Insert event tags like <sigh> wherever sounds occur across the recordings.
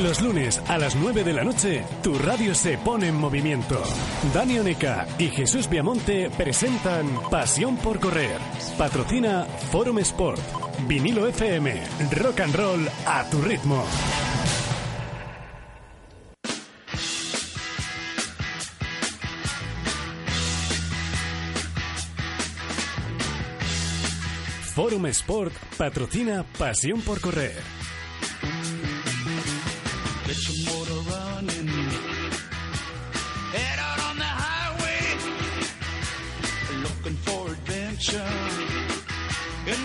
Los lunes a las 9 de la noche, tu radio se pone en movimiento. Dani Oneca y Jesús Viamonte presentan Pasión por Correr. Patrocina Forum Sport, Vinilo FM, Rock and Roll a tu ritmo. Forum Sport patrocina Pasión por Correr. Adventure.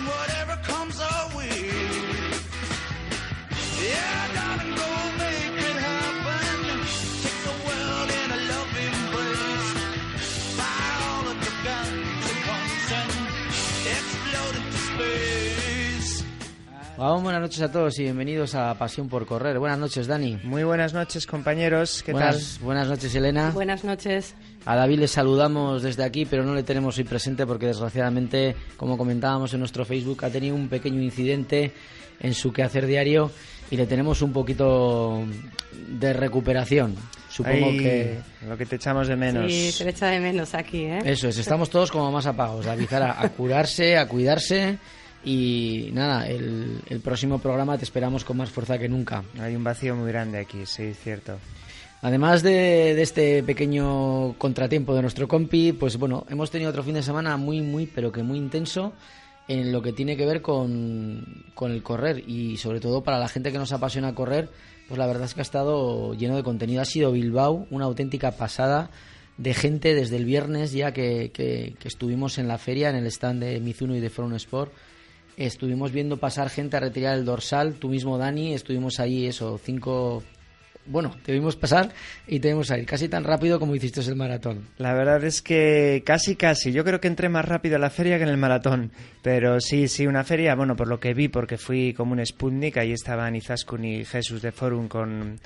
Whatever comes our way. Yeah, darling, go make it happen. Take the world in a loving embrace. Fire all of the guns at once and explode into space. Vamos, buenas noches a todos y bienvenidos a Pasión por Correr. Buenas noches, Dani. Muy buenas noches, compañeros. ¿Qué buenas, buenas noches, Elena. Buenas noches. A David le saludamos desde aquí, pero no le tenemos hoy presente porque desgraciadamente, como comentábamos en nuestro Facebook, ha tenido un pequeño incidente en su quehacer diario y le tenemos un poquito de recuperación. Supongo Ahí, que Lo que te echamos de menos. Sí, se le echa de menos aquí, ¿eh? eso es, estamos todos como más apagados. David, ahora a curarse, a cuidarse y nada, el, el próximo programa te esperamos con más fuerza que nunca. Hay un vacío muy grande aquí, sí, es cierto. Además de, este pequeño contratiempo de nuestro compi, pues bueno, hemos tenido otro fin de semana muy, muy, pero que muy intenso en lo que tiene que ver con, con el correr y sobre todo para la gente que nos apasiona correr, pues la verdad es que ha estado lleno de contenido. Ha sido Bilbao una auténtica pasada de gente desde el viernes ya que, que, estuvimos en la feria, en el stand de Mizuno y de Forum Sport. Estuvimos viendo pasar gente a retirar el dorsal, tú mismo Dani, estuvimos ahí eso, cinco... Bueno, te vimos pasar y te vimos salir casi tan rápido como hiciste el maratón. La verdad es que casi, casi. Yo creo que entré más rápido en la feria que en el maratón. Pero sí, sí, una feria, bueno, por lo que vi, porque fui como un Sputnik, ahí estaban Izaskun y Jesús de Forum con,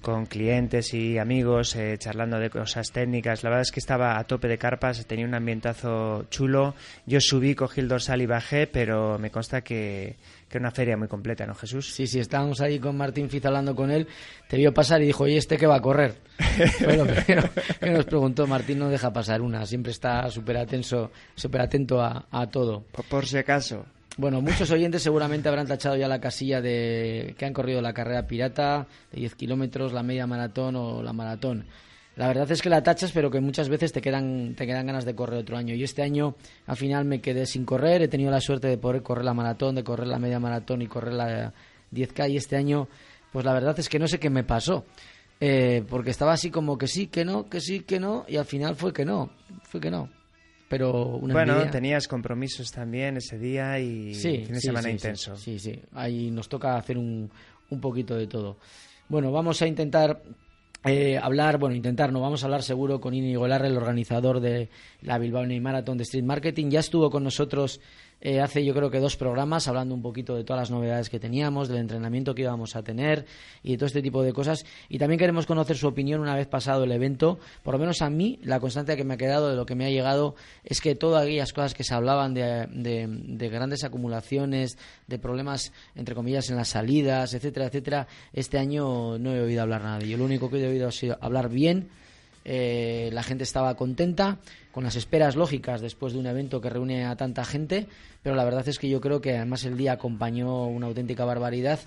con clientes y amigos eh, charlando de cosas técnicas. La verdad es que estaba a tope de carpas, tenía un ambientazo chulo. Yo subí, cogí el dorsal y bajé, pero me consta que, que una feria muy completa, ¿no, Jesús? Sí, sí, estábamos ahí con Martín Fiz hablando con él, te vio pasar y dijo, oye, ¿este que va a correr? <laughs> Fue lo primero que nos preguntó, Martín no deja pasar una, siempre está súper atenso, súper atento a, a todo. Por, por si acaso. Bueno, muchos oyentes seguramente habrán tachado ya la casilla de que han corrido la carrera pirata de 10 kilómetros, la media maratón o la maratón. La verdad es que la tachas, pero que muchas veces te quedan, te quedan ganas de correr otro año. Y este año, al final, me quedé sin correr. He tenido la suerte de poder correr la maratón, de correr la media maratón y correr la 10K. Y este año, pues la verdad es que no sé qué me pasó. Eh, porque estaba así como que sí, que no, que sí, que no. Y al final fue que no, fue que no. Pero una Bueno, envidia. tenías compromisos también ese día y Sí, fin de sí, semana sí, intenso. Sí, sí, ahí nos toca hacer un, un poquito de todo. Bueno, vamos a intentar eh, hablar, bueno, intentar, no vamos a hablar seguro con Íñigo Larra, el organizador de la Bilbao Marathon de Street Marketing. Ya estuvo con nosotros eh, hace yo creo que dos programas hablando un poquito de todas las novedades que teníamos, del entrenamiento que íbamos a tener y de todo este tipo de cosas. Y también queremos conocer su opinión una vez pasado el evento. Por lo menos a mí, la constante que me ha quedado de lo que me ha llegado es que todas aquellas cosas que se hablaban de, de, de grandes acumulaciones, de problemas, entre comillas, en las salidas, etcétera, etcétera, este año no he oído hablar nada. Yo lo único que he oído ha sido hablar bien. Eh, la gente estaba contenta, con las esperas lógicas después de un evento que reúne a tanta gente, pero la verdad es que yo creo que además el día acompañó una auténtica barbaridad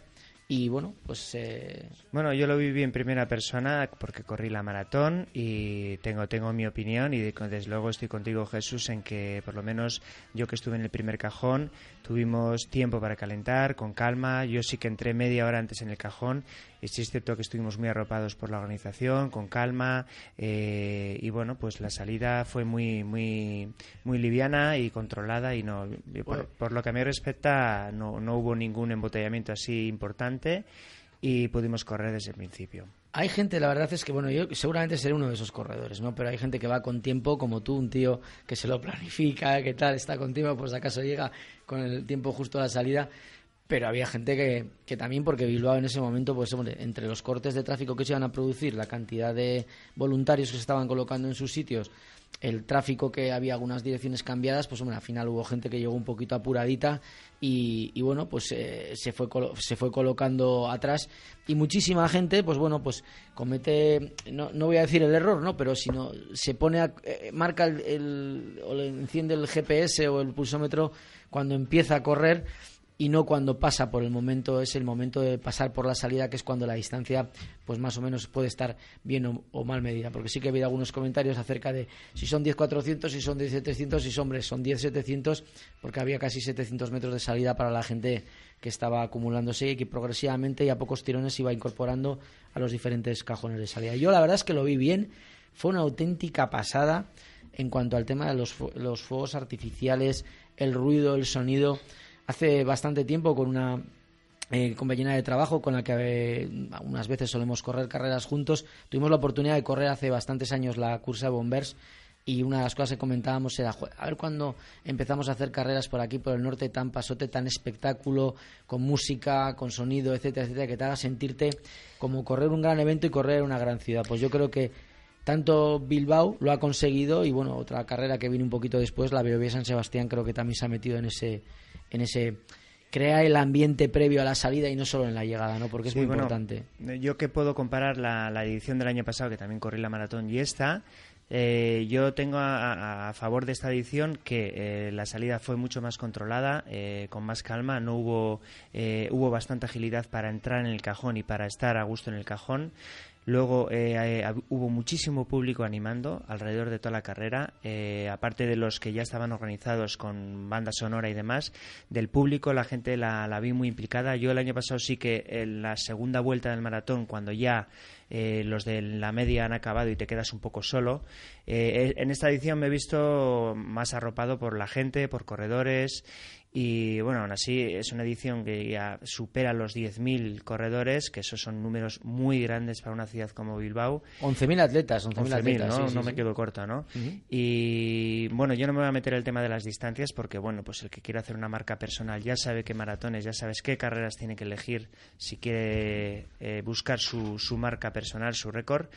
y bueno, pues eh, Bueno, yo lo viví en primera persona porque corrí la maratón y tengo, tengo mi opinión y de- desde luego estoy contigo Jesús en que por lo menos yo que estuve en el primer cajón tuvimos tiempo para calentar con calma, yo sí que entré media hora antes en el cajón es cierto que estuvimos muy arropados por la organización, con calma eh, y bueno, pues la salida fue muy, muy, muy liviana y controlada y no, por, Bueno. por lo que a mí respecta no, no hubo ningún embotellamiento así importante y pudimos correr desde el principio. Hay gente, la verdad es que, bueno, yo seguramente seré uno de esos corredores, ¿no? Pero hay gente que va con tiempo, como tú, un tío que se lo <laughs> planifica, que tal, está con tiempo, pues acaso llega con el tiempo justo a la salida. Pero había gente que, que también, porque Bilbao en ese momento, pues hombre, entre los cortes de tráfico que se iban a producir, la cantidad de voluntarios que se estaban colocando en sus sitios, el tráfico que había algunas direcciones cambiadas, pues hombre, al final hubo gente que llegó un poquito apuradita y, y bueno, pues eh, se, fue se fue colocando atrás y muchísima gente, pues bueno, pues comete, no, no voy a decir el error, ¿no? Pero si no, se pone, a- eh, marca el, el- o le enciende el GPS o el pulsómetro cuando empieza a correr y no cuando pasa por el momento, es el momento de pasar por la salida, que es cuando la distancia, pues más o menos puede estar bien o, mal medida. Porque sí que he habido algunos comentarios acerca de si son 10.400, si son 10.700, si son, hombre, son 10.700, porque había casi 700 metros de salida para la gente que estaba acumulándose y que progresivamente y a pocos tirones iba incorporando a los diferentes cajones de salida. Yo la verdad es que lo vi bien, fue una auténtica pasada en cuanto al tema de los, los fuegos artificiales, el ruido, el sonido. Hace bastante tiempo con una eh, compañera de trabajo con la que eh, unas veces solemos correr carreras juntos, tuvimos la oportunidad de correr hace bastantes años la cursa de Bombers y una de las cosas que comentábamos era, "Joder, a ver cuando empezamos a hacer carreras por aquí, por el norte, tan pasote, tan espectáculo, con música, con sonido, etcétera, etcétera, que te haga sentirte como correr un gran evento y correr una gran ciudad. Pues yo creo que tanto Bilbao lo ha conseguido y bueno, otra carrera que viene un poquito después, la BBB San Sebastián, creo que también se ha metido en ese, en ese crea el ambiente previo a la salida y no solo en la llegada, ¿no? Porque es Sí, muy bueno, importante. Yo que puedo comparar la, la edición del año pasado, que también corrí la maratón, y esta, eh, yo tengo a, a- a favor de esta edición que eh, la salida fue mucho más controlada, eh, con más calma, no hubo, eh, hubo bastante agilidad para entrar en el cajón y para estar a gusto en el cajón. Luego eh, eh, hubo muchísimo público animando alrededor de toda la carrera, eh, aparte de los que ya estaban organizados con banda sonora y demás. Del público la gente la, la vi muy implicada. Yo el año pasado sí que en la segunda vuelta del maratón, cuando ya eh, los de la media han acabado y te quedas un poco solo, eh, en esta edición me he visto más arropado por la gente, por corredores y bueno, aún así es una edición que ya supera los 10.000 corredores, que esos son números muy grandes para una ciudad como Bilbao. 11.000 atletas, 11.000 11.000, atletas. ¿no? sí, sí, no me sí. quedo corto, ¿no? Y bueno, yo no me voy a meter el tema de las distancias porque, bueno, pues el que quiere hacer una marca personal ya sabe qué maratones, ya sabes qué carreras tiene que elegir si quiere eh, buscar su, su marca personal, su récord.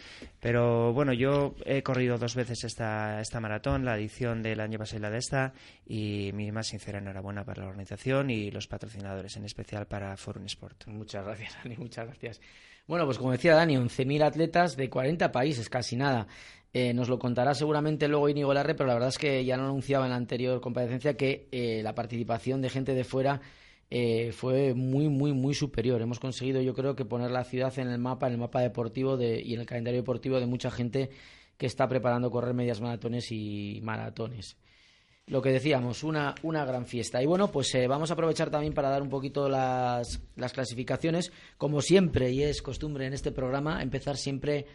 Pero bueno, yo he corrido dos veces esta, esta maratón, la edición del año pasado y la de esta, y mi más sincera enhorabuena para la organización y los patrocinadores, en especial para Forum Sport. Muchas gracias, <laughs> Dani, muchas gracias. Bueno, pues como decía Dani, 11.000 atletas de 40 países, casi nada. Eh, nos lo contará seguramente luego Íñigo Larre, pero la verdad es que ya no anunciaba en la anterior comparecencia que eh, la participación de gente de fuera eh, fue muy, muy, muy superior. Hemos conseguido, yo creo, que poner la ciudad en el mapa, en el mapa deportivo de, y en el calendario deportivo de mucha gente que está preparando correr medias maratones y maratones. Lo que decíamos, una, una gran fiesta. Y bueno, pues eh, vamos a aprovechar también para dar un poquito las, las clasificaciones. Como siempre, y es costumbre en este programa, empezar siempre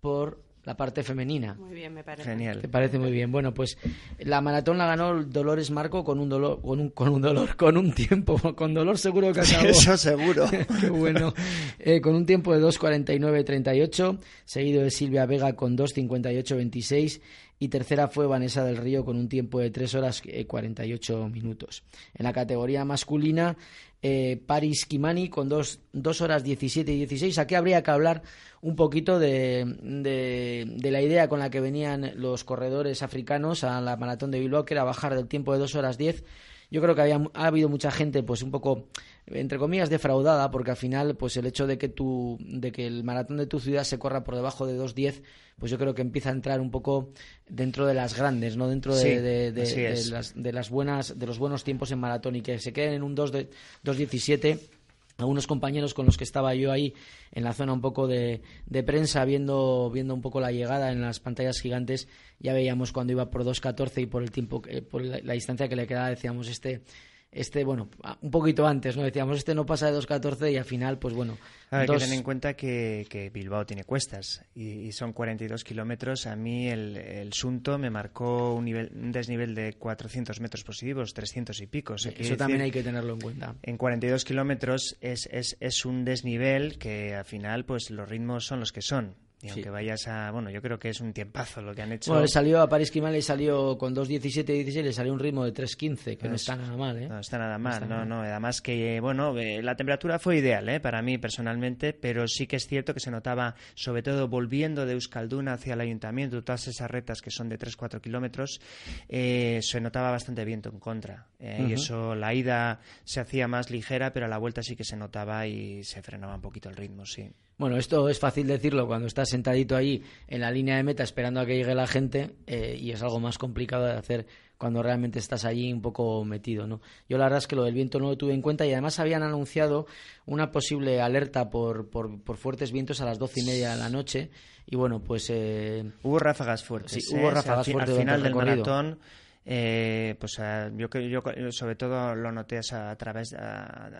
por la parte femenina. Muy bien, me parece. Genial. Te parece muy bien. Bueno, pues la maratón la ganó Dolores Marco con un dolor, con un, con un dolor, con un tiempo, <laughs> con dolor seguro que acabó. Eso seguro. Qué <laughs> bueno. Eh, con un tiempo de 2.49.38, seguido de Silvia Vega con 2.58.26 y tercera fue Vanessa del Río con un tiempo de 3 horas eh, 48 minutos. En la categoría masculina, eh, Paris Kimani con 2, horas 17 y 16. Aquí habría que hablar un poquito de, de, de la idea con la que venían los corredores africanos a la maratón de Bilbao, que era bajar del tiempo de 2 horas 10 yo creo que había, ha habido mucha gente pues un poco entre comillas defraudada porque al final pues el hecho de que tu de que el maratón de tu ciudad se corra por debajo de 2.10 pues yo creo que empieza a entrar un poco dentro de las grandes no dentro de, Sí, de- las de las buenas de los buenos tiempos en maratón y que se queden en un 2 de 2.17 algunos compañeros con los que estaba yo ahí en la zona un poco de, de prensa viendo viendo un poco la llegada en las pantallas gigantes ya veíamos cuando iba por 2.14 y por el tiempo por la, la distancia que le quedaba decíamos este este, bueno, a- un poquito antes, ¿no? Decíamos, este no pasa de 2.14 y al final, pues bueno. Hay que dos- tener en cuenta que, que Bilbao tiene cuestas y, y son 42 kilómetros. A mí el, el Sunto me marcó un, nivel, un desnivel de 400 metros positivos, 300 y pico. O sea, Eso también decir- hay que tenerlo en cuenta. En 42 kilómetros es, es, es un desnivel que al final pues los ritmos son los que son. Y Sí. aunque vayas a... Bueno, yo creo que es un tiempazo lo que han hecho. Bueno, le salió a París Quimal, le salió con 2.17-16, le salió un ritmo de 3.15, que no Es- está nada mal, ¿eh? No está nada mal, no, mal. no. Además que, bueno, eh, la temperatura fue ideal, ¿eh? Para mí personalmente, pero sí que es cierto que se notaba, sobre todo volviendo de Euskalduna hacia el ayuntamiento, todas esas retas que son de 3-4 kilómetros, eh, se notaba bastante viento en contra. eh, Y eso, la ida se hacía más ligera, pero a la vuelta sí que se notaba y se frenaba un poquito el ritmo, sí. Bueno, esto es fácil decirlo cuando estás sentadito ahí en la línea de meta esperando a que llegue la gente eh, y es algo más complicado de hacer cuando realmente estás allí un poco metido, ¿no? Yo la verdad es que lo del viento no lo tuve en cuenta y además habían anunciado una posible alerta por, por, por fuertes vientos a las doce y media de la noche y bueno, pues eh, Hubo ráfagas fuertes. Sí, ¿eh? hubo sea, ráfagas fuertes Al final del recorrido. maratón, eh, pues ah, yo, yo sobre todo lo noté a, a través de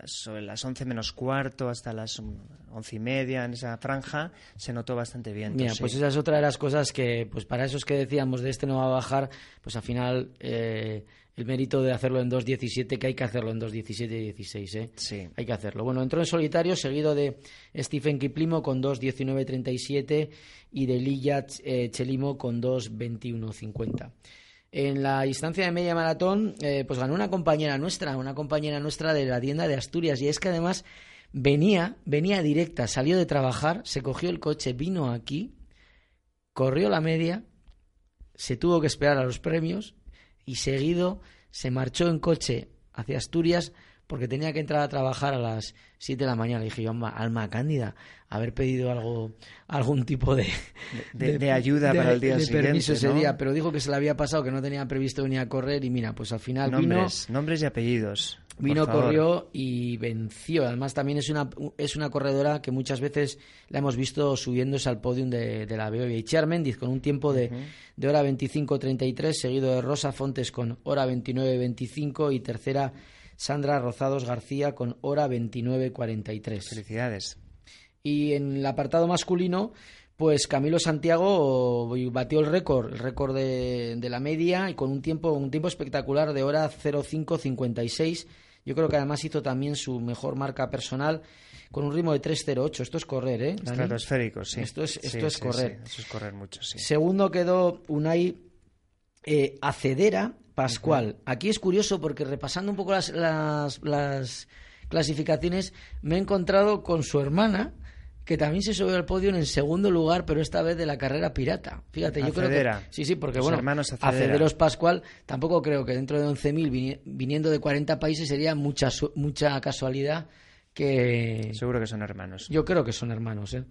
sobre las 11 menos cuarto hasta las mm, once y media en esa franja se notó bastante bien. Mira, pues esa es otra de las cosas que, pues para esos que decíamos de este no va a bajar, pues al final eh, el mérito de hacerlo en 2.17, que hay que hacerlo en 2.17 y 16, ¿eh? Sí. Hay que hacerlo. Bueno, entró en solitario, seguido de Stephen Kiplimo con 2.19.37 y de Lilla eh, Chelimo con 2.21.50. En la distancia de media maratón, eh, pues ganó una compañera nuestra, una compañera nuestra de la tienda de Asturias, y es que además venía, venía directa, salió de trabajar, se cogió el coche, vino aquí, corrió la media, se tuvo que esperar a los premios y seguido se marchó en coche hacia Asturias porque tenía que entrar a trabajar a las 7 de la mañana. Le dije yo, alma, alma cándida, haber pedido algo, algún tipo de, De- de ayuda para el día de siguiente, permiso ese ¿no? día, pero dijo que se le había pasado, que no tenía previsto venir a correr y mira, pues al final Nombres, nombres y apellidos. vino, vino corrió y venció. Además también es una, es una corredora que muchas veces la hemos visto subiéndose al podium de, de la Beovia. Y Char Mendiz con un tiempo de, de hora 25.33, seguido de Rosa Fontes con hora 29.25 y tercera Sandra Rozados García con hora 29.43. Felicidades. Y en el apartado masculino, pues Camilo Santiago batió el récord, el récord de, de la media y con un tiempo, un tiempo espectacular de hora 05.56. Yo creo que además hizo también su mejor marca personal con un ritmo de 3.08. Esto es correr, ¿eh? Dani? Estratosférico, sí. Esto es- Sí, esto es sí, correr. sí, Eso es correr mucho, sí. Segundo quedó Unai eh, Acedera Pascual. Aquí es curioso porque repasando un poco las, las, las clasificaciones me he encontrado con su hermana que también se subió al podio en segundo lugar, pero esta vez de la carrera pirata. Fíjate, yo creo que... Sí, sí, porque Los bueno, hermanos Acedera. Acederos Pascual, tampoco creo que dentro de 11.000 vini- viniendo de 40 países sería mucha, mucha casualidad que... Seguro que son hermanos. Yo creo que son hermanos, ¿eh?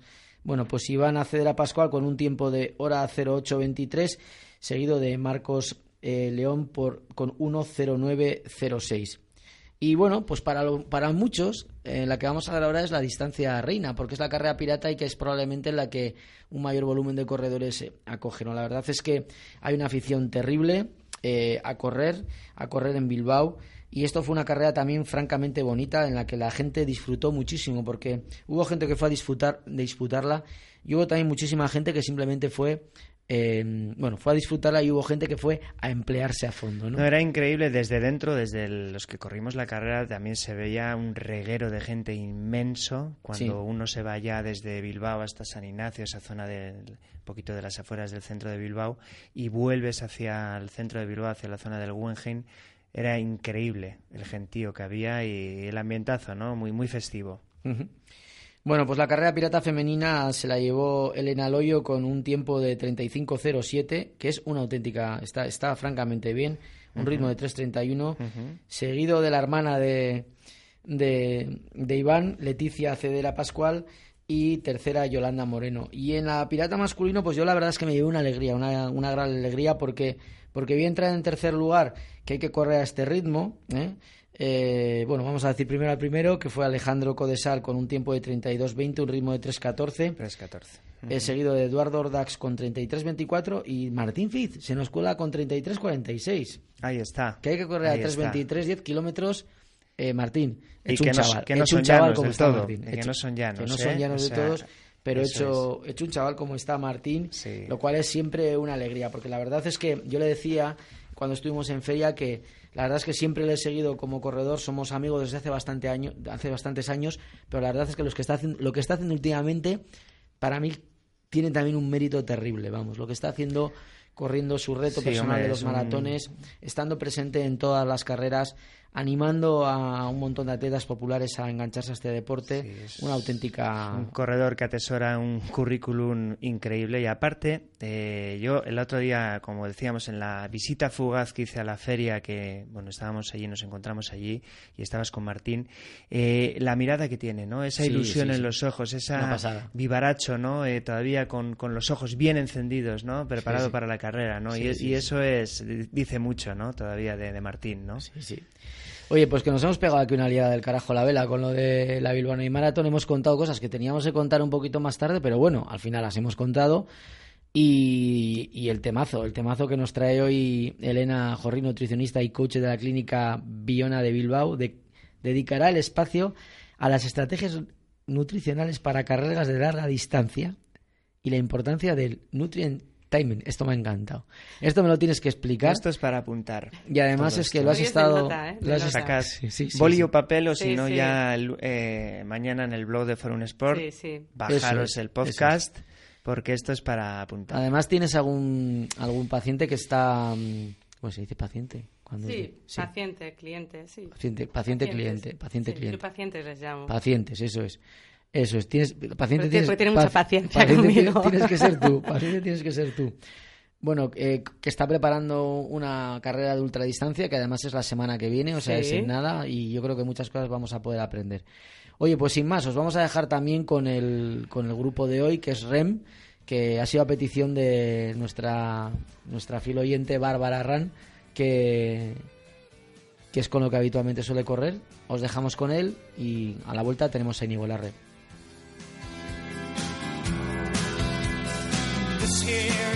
Bueno, pues Iván Acedera Pascual con un tiempo de hora 08.23, seguido de Marcos eh, León por, con 1.09.06. Y bueno, pues para, lo- para muchos, eh, la que vamos a ver ahora es la distancia reina, porque es la carrera pirata y que es probablemente la que un mayor volumen de corredores eh, acoge. La verdad es que hay una afición terrible a correr, a correr en Bilbao. Y esto fue una carrera también francamente bonita en la que la gente disfrutó muchísimo porque hubo gente que fue a disfrutar, disputarla y hubo también muchísima gente que simplemente fue, eh, bueno, fue a disfrutarla y hubo gente que fue a emplearse a fondo, ¿no? No, era increíble desde dentro, desde el- los que corrimos la carrera, también se veía un reguero de gente inmenso cuando Sí. uno se va ya desde Bilbao hasta San Ignacio, esa zona del poquito de las afueras del centro de Bilbao, y vuelves hacia el centro de Bilbao, hacia la zona del Guggenheim. Era increíble el gentío que había y el ambientazo, ¿no? Muy, muy festivo. Bueno, pues la carrera pirata femenina se la llevó Elena Loyo con un tiempo de 35.07, que es una auténtica, está, está francamente bien, un ritmo de 3.31, seguido de la hermana de, de, de Iván, Leticia Cedera Pascual, y tercera Yolanda Moreno. Y en la pirata masculino, pues yo la verdad es que me llevé una alegría, una, una gran alegría, porque, porque vi entrar en tercer lugar, que hay que correr a este ritmo, ¿eh? Eh, bueno, vamos a decir primero al primero, que fue Alejandro Codesal con un tiempo de 32.20, un ritmo de 3.14. 3-14. eh, seguido de Eduardo Ordax con 33.24 y Martín Fiz se nos cuela con 33.46. Ahí está. Que hay que correr Ahí a está. 3.23, 10 kilómetros. Eh, Martín, hecho un chaval, que no son llanos como del está todo, Martín. que no son llanos, Que no son ¿eh? llanos de todos, pero eso hecho, hecho un chaval como está Martín, Sí. lo cual es siempre una alegría, porque la verdad es que yo le decía cuando estuvimos en feria que la verdad es que siempre le he seguido como corredor, somos amigos desde hace bastante año, hace bastantes años, pero la verdad es que los que está haciendo, lo que está haciendo últimamente para mí tiene también un mérito terrible, vamos, lo que está haciendo corriendo su reto Sí, personal hombre, de los un- maratones, estando presente en todas las carreras, animando a un montón de atletas populares a engancharse a este deporte, Sí, es- una auténtica Un corredor que atesora un currículum increíble y aparte, eh, yo el otro día, como decíamos, en la visita fugaz que hice a la feria, que bueno, estábamos allí, nos encontramos allí y estabas con Martín, eh, la mirada que tiene, ¿no? Esa Sí, ilusión sí, en los ojos, esa vivaracho, ¿no? Eh, todavía con, con los ojos bien encendidos, ¿no? Preparado para la carrera, ¿no? Y eso es dice mucho, ¿no? Todavía de, de Martín, ¿no? Sí, sí. Oye, pues que nos hemos pegado aquí una liada del carajo la vela con lo de la Bilbao y Maratón. Hemos contado cosas que teníamos que contar un poquito más tarde, pero bueno, al final las hemos contado. Y, el temazo, el temazo que nos trae hoy Elena Jorri, nutricionista y coach de la clínica Biona de Bilbao, de- dedicará el espacio a las estrategias nutricionales para carreras de larga distancia y la importancia del nutrient timing. Esto me ha encantado. Esto me lo tienes que explicar. Esto es para apuntar. Y además es que esto. lo has estado. nota, ¿eh? lo has Sacas sí, sí, sí, boli sí. o papel o si no sí. ya el- eh, mañana en el blog de Forum Sport Sí, sí. bajaros es, el podcast porque esto es para apuntar. Además, tienes algún, algún paciente que está. mm, ¿Cómo se dice paciente? Cuando Sí, sí. paciente, cliente, sí. Paciente, paciente Pacientes. cliente, paciente Sí, cliente. Yo pacientes les llamo. Pacientes, eso es. Eso es. Tienes, paciente tienes, tiene mucha pa- paciencia paciente conmigo. tienes, tienes que ser tú. Paciente tienes que ser tú. Bueno, eh, que está preparando una carrera de ultradistancia que además es la semana que viene, o sea, Sí. es en nada y yo creo que muchas cosas vamos a poder aprender. Oye, pues sin más, os vamos a dejar también con el, con el grupo de hoy, que es REM, que ha sido a petición de nuestra, nuestra fiel oyente Bárbara Ran, que, que es con lo que habitualmente suele correr. Os dejamos con él y a la vuelta tenemos a Inigo Larre. This here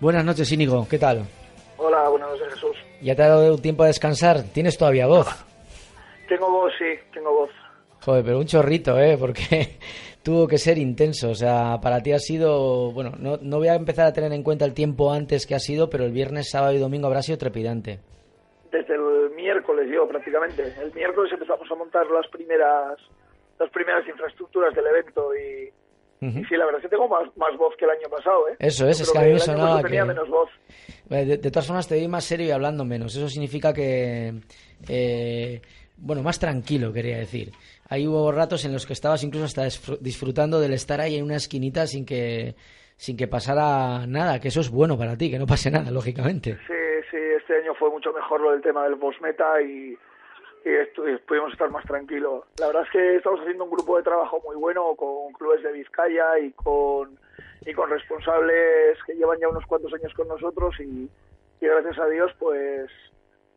Buenas noches, Íñigo, ¿qué tal? Hola, buenas noches Jesús. ¿Ya te ha dado tiempo a descansar? ¿Tienes todavía voz? <laughs> Tengo voz, sí, tengo voz. Joder, pero un chorrito, ¿eh? Porque <laughs> tuvo que ser intenso. O sea, para ti ha sido... Bueno, no, no voy a empezar a tener en cuenta el tiempo antes que ha sido, pero el viernes, sábado y domingo habrá sido trepidante. Desde el miércoles yo prácticamente. El miércoles empezamos a montar las primeras las primeras infraestructuras del evento y, sí, la verdad es que tengo más, más voz que el año pasado, ¿eh? Eso es, Yo es que a mí me sonaba pasado tenía que- menos voz. De, de todas formas, te vi más serio y hablando menos. Eso significa que. eh, bueno, más tranquilo, quería decir. Ahí hubo ratos en los que estabas incluso hasta disfr- disfrutando del estar ahí en una esquinita sin que sin que pasara nada, que eso es bueno para ti, que no pase nada, lógicamente. Sí, sí, este año fue mucho mejor lo del tema del boss meta y, y estu- y pudimos estar más tranquilos. La verdad es que estamos haciendo un grupo de trabajo muy bueno con clubes de Vizcaya y con y con responsables que llevan ya unos cuantos años con nosotros y, y gracias a Dios, pues,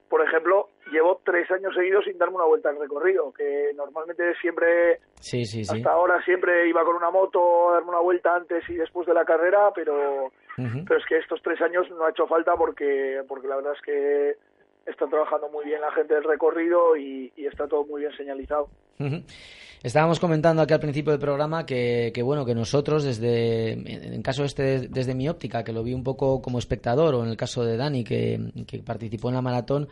por ejemplo, llevo tres años seguidos sin darme una vuelta al recorrido, que normalmente siempre Sí, sí, sí. hasta ahora siempre iba con una moto a darme una vuelta antes y después de la carrera, pero pero es que estos tres años no ha hecho falta porque porque la verdad es que están trabajando muy bien la gente del recorrido y, está todo muy bien señalizado. Estábamos comentando aquí al principio del programa que, que, bueno que nosotros desde en caso este desde mi óptica que lo vi un poco como espectador o en el caso de Dani que participó en la maratón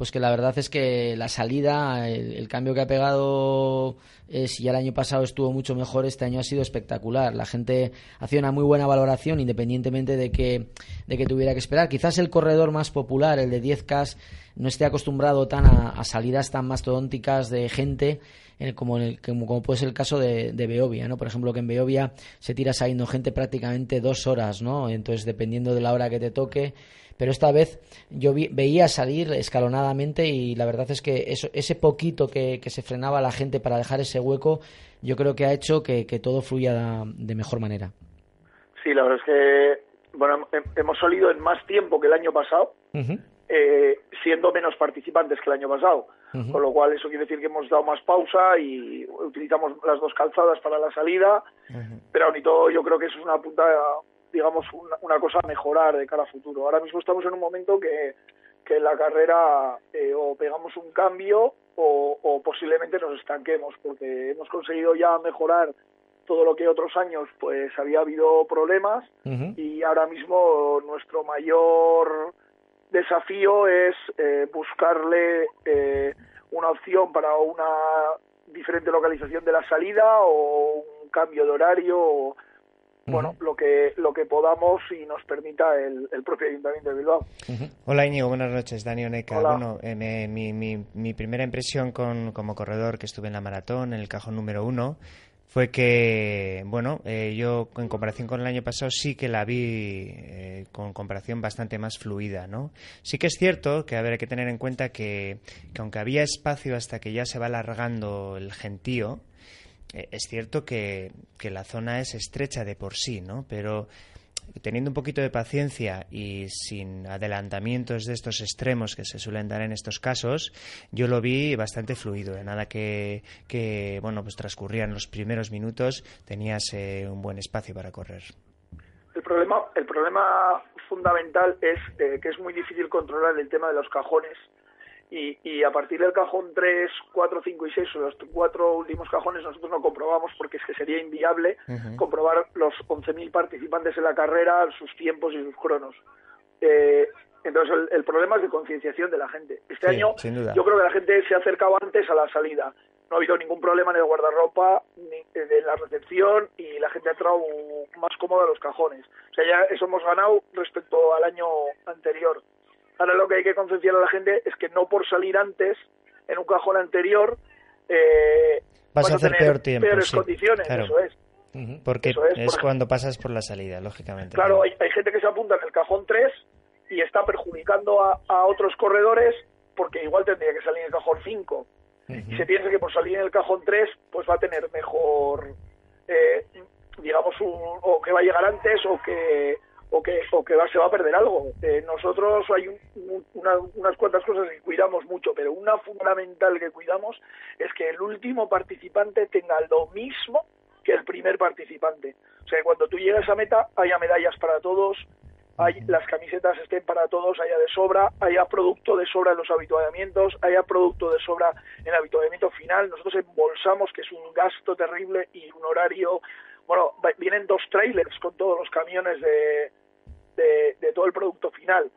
pues que la verdad es que la salida el, el cambio que ha pegado eh, si ya el año pasado estuvo mucho mejor este año ha sido espectacular la gente hacía una muy buena valoración independientemente de que de que tuviera que esperar quizás el corredor más popular el de 10K no esté acostumbrado tan a, salidas tan mastodónticas de gente eh, como, el, como, puede ser el caso de, de ¿no? Por ejemplo, que en Beovia se tira saliendo gente prácticamente dos horas, ¿no? Entonces, dependiendo de la hora que te toque. Pero esta vez yo vi- veía salir escalonadamente y la verdad es que eso, ese poquito que, que se frenaba la gente para dejar ese hueco, yo creo que ha hecho que, que todo fluya de mejor manera. Sí, la verdad es que bueno hem- hemos salido en más tiempo que el año pasado, eh, siendo menos participantes que el año pasado. Con lo cual eso quiere decir que hemos dado más pausa y utilizamos las dos calzadas para la salida, pero aún y todo yo creo que eso es una punta, digamos, una, una cosa a mejorar de cara a futuro. Ahora mismo estamos en un momento que, que en la carrera eh, o pegamos un cambio o, o posiblemente nos estanquemos, porque hemos conseguido ya mejorar todo lo que otros años pues había habido problemas y ahora mismo nuestro mayor desafío es eh, buscarle eh, una opción para una diferente localización de la salida o un cambio de horario o, bueno lo que lo que podamos y nos permita el, el propio ayuntamiento de Bilbao Hola Íñigo, buenas noches, Dani Oneca. Hola. Bueno, eh, me- mi, mi- mi primera impresión con, como corredor que estuve en la maratón, en el cajón número uno, fue que, bueno, eh, yo en comparación con el año pasado sí que la vi eh, con comparación bastante más fluida, ¿no? Sí que es cierto que a ver, hay que tener en cuenta que, que aunque había espacio hasta que ya se va alargando el gentío, es cierto que, que la zona es estrecha de por sí, ¿no? Pero teniendo un poquito de paciencia y sin adelantamientos de estos extremos que se suelen dar en estos casos, yo lo vi bastante fluido. De nada que, que bueno, pues transcurrían los primeros minutos, tenías eh, un buen espacio para correr. el problema el problema fundamental es eh, que es muy difícil controlar el tema de los cajones y, y a partir del cajón 3, 4, 5 y 6, o los cuatro últimos cajones, nosotros no comprobamos porque es que sería inviable comprobar los 11.000 participantes en la carrera, sus tiempos y sus cronos. Eh, entonces, el, el problema es de concienciación de la gente. Este Sí, año, yo creo que la gente se ha acercado antes a la salida. No ha habido ningún problema en el guardarropa, ni en la recepción, y la gente ha entrado más cómoda a los cajones. O sea, ya eso hemos ganado respecto al año anterior. Ahora lo que hay que concienciar a la gente es que no por salir antes en un cajón anterior eh, Vas a hacer tener peor tiempo, peores sí, condiciones, claro. eso es. Porque Eso es, es, por- cuando pasas por la salida, lógicamente. Claro, hay, hay gente que se apunta en el cajón 3 y está perjudicando a, a otros corredores porque igual tendría que salir en el cajón 5. Y se piensa que por salir en el cajón 3 pues va a tener mejor, eh, digamos, un, o que va a llegar antes o que o que, o que se va a perder algo. Eh, nosotros hay un- un- una- unas cuantas cosas que cuidamos mucho, pero una fundamental que cuidamos es que el último participante tenga lo mismo que el primer participante. O sea, que cuando tú llegas a meta haya medallas para todos, hay, las camisetas estén para todos, haya de sobra, haya producto de sobra en los habituallamientos, haya producto de sobra en el habituallamiento final. Nosotros embolsamos, que es un gasto terrible y un horario. Bueno, vienen dos trailers con todos los camiones de, de, todo el producto final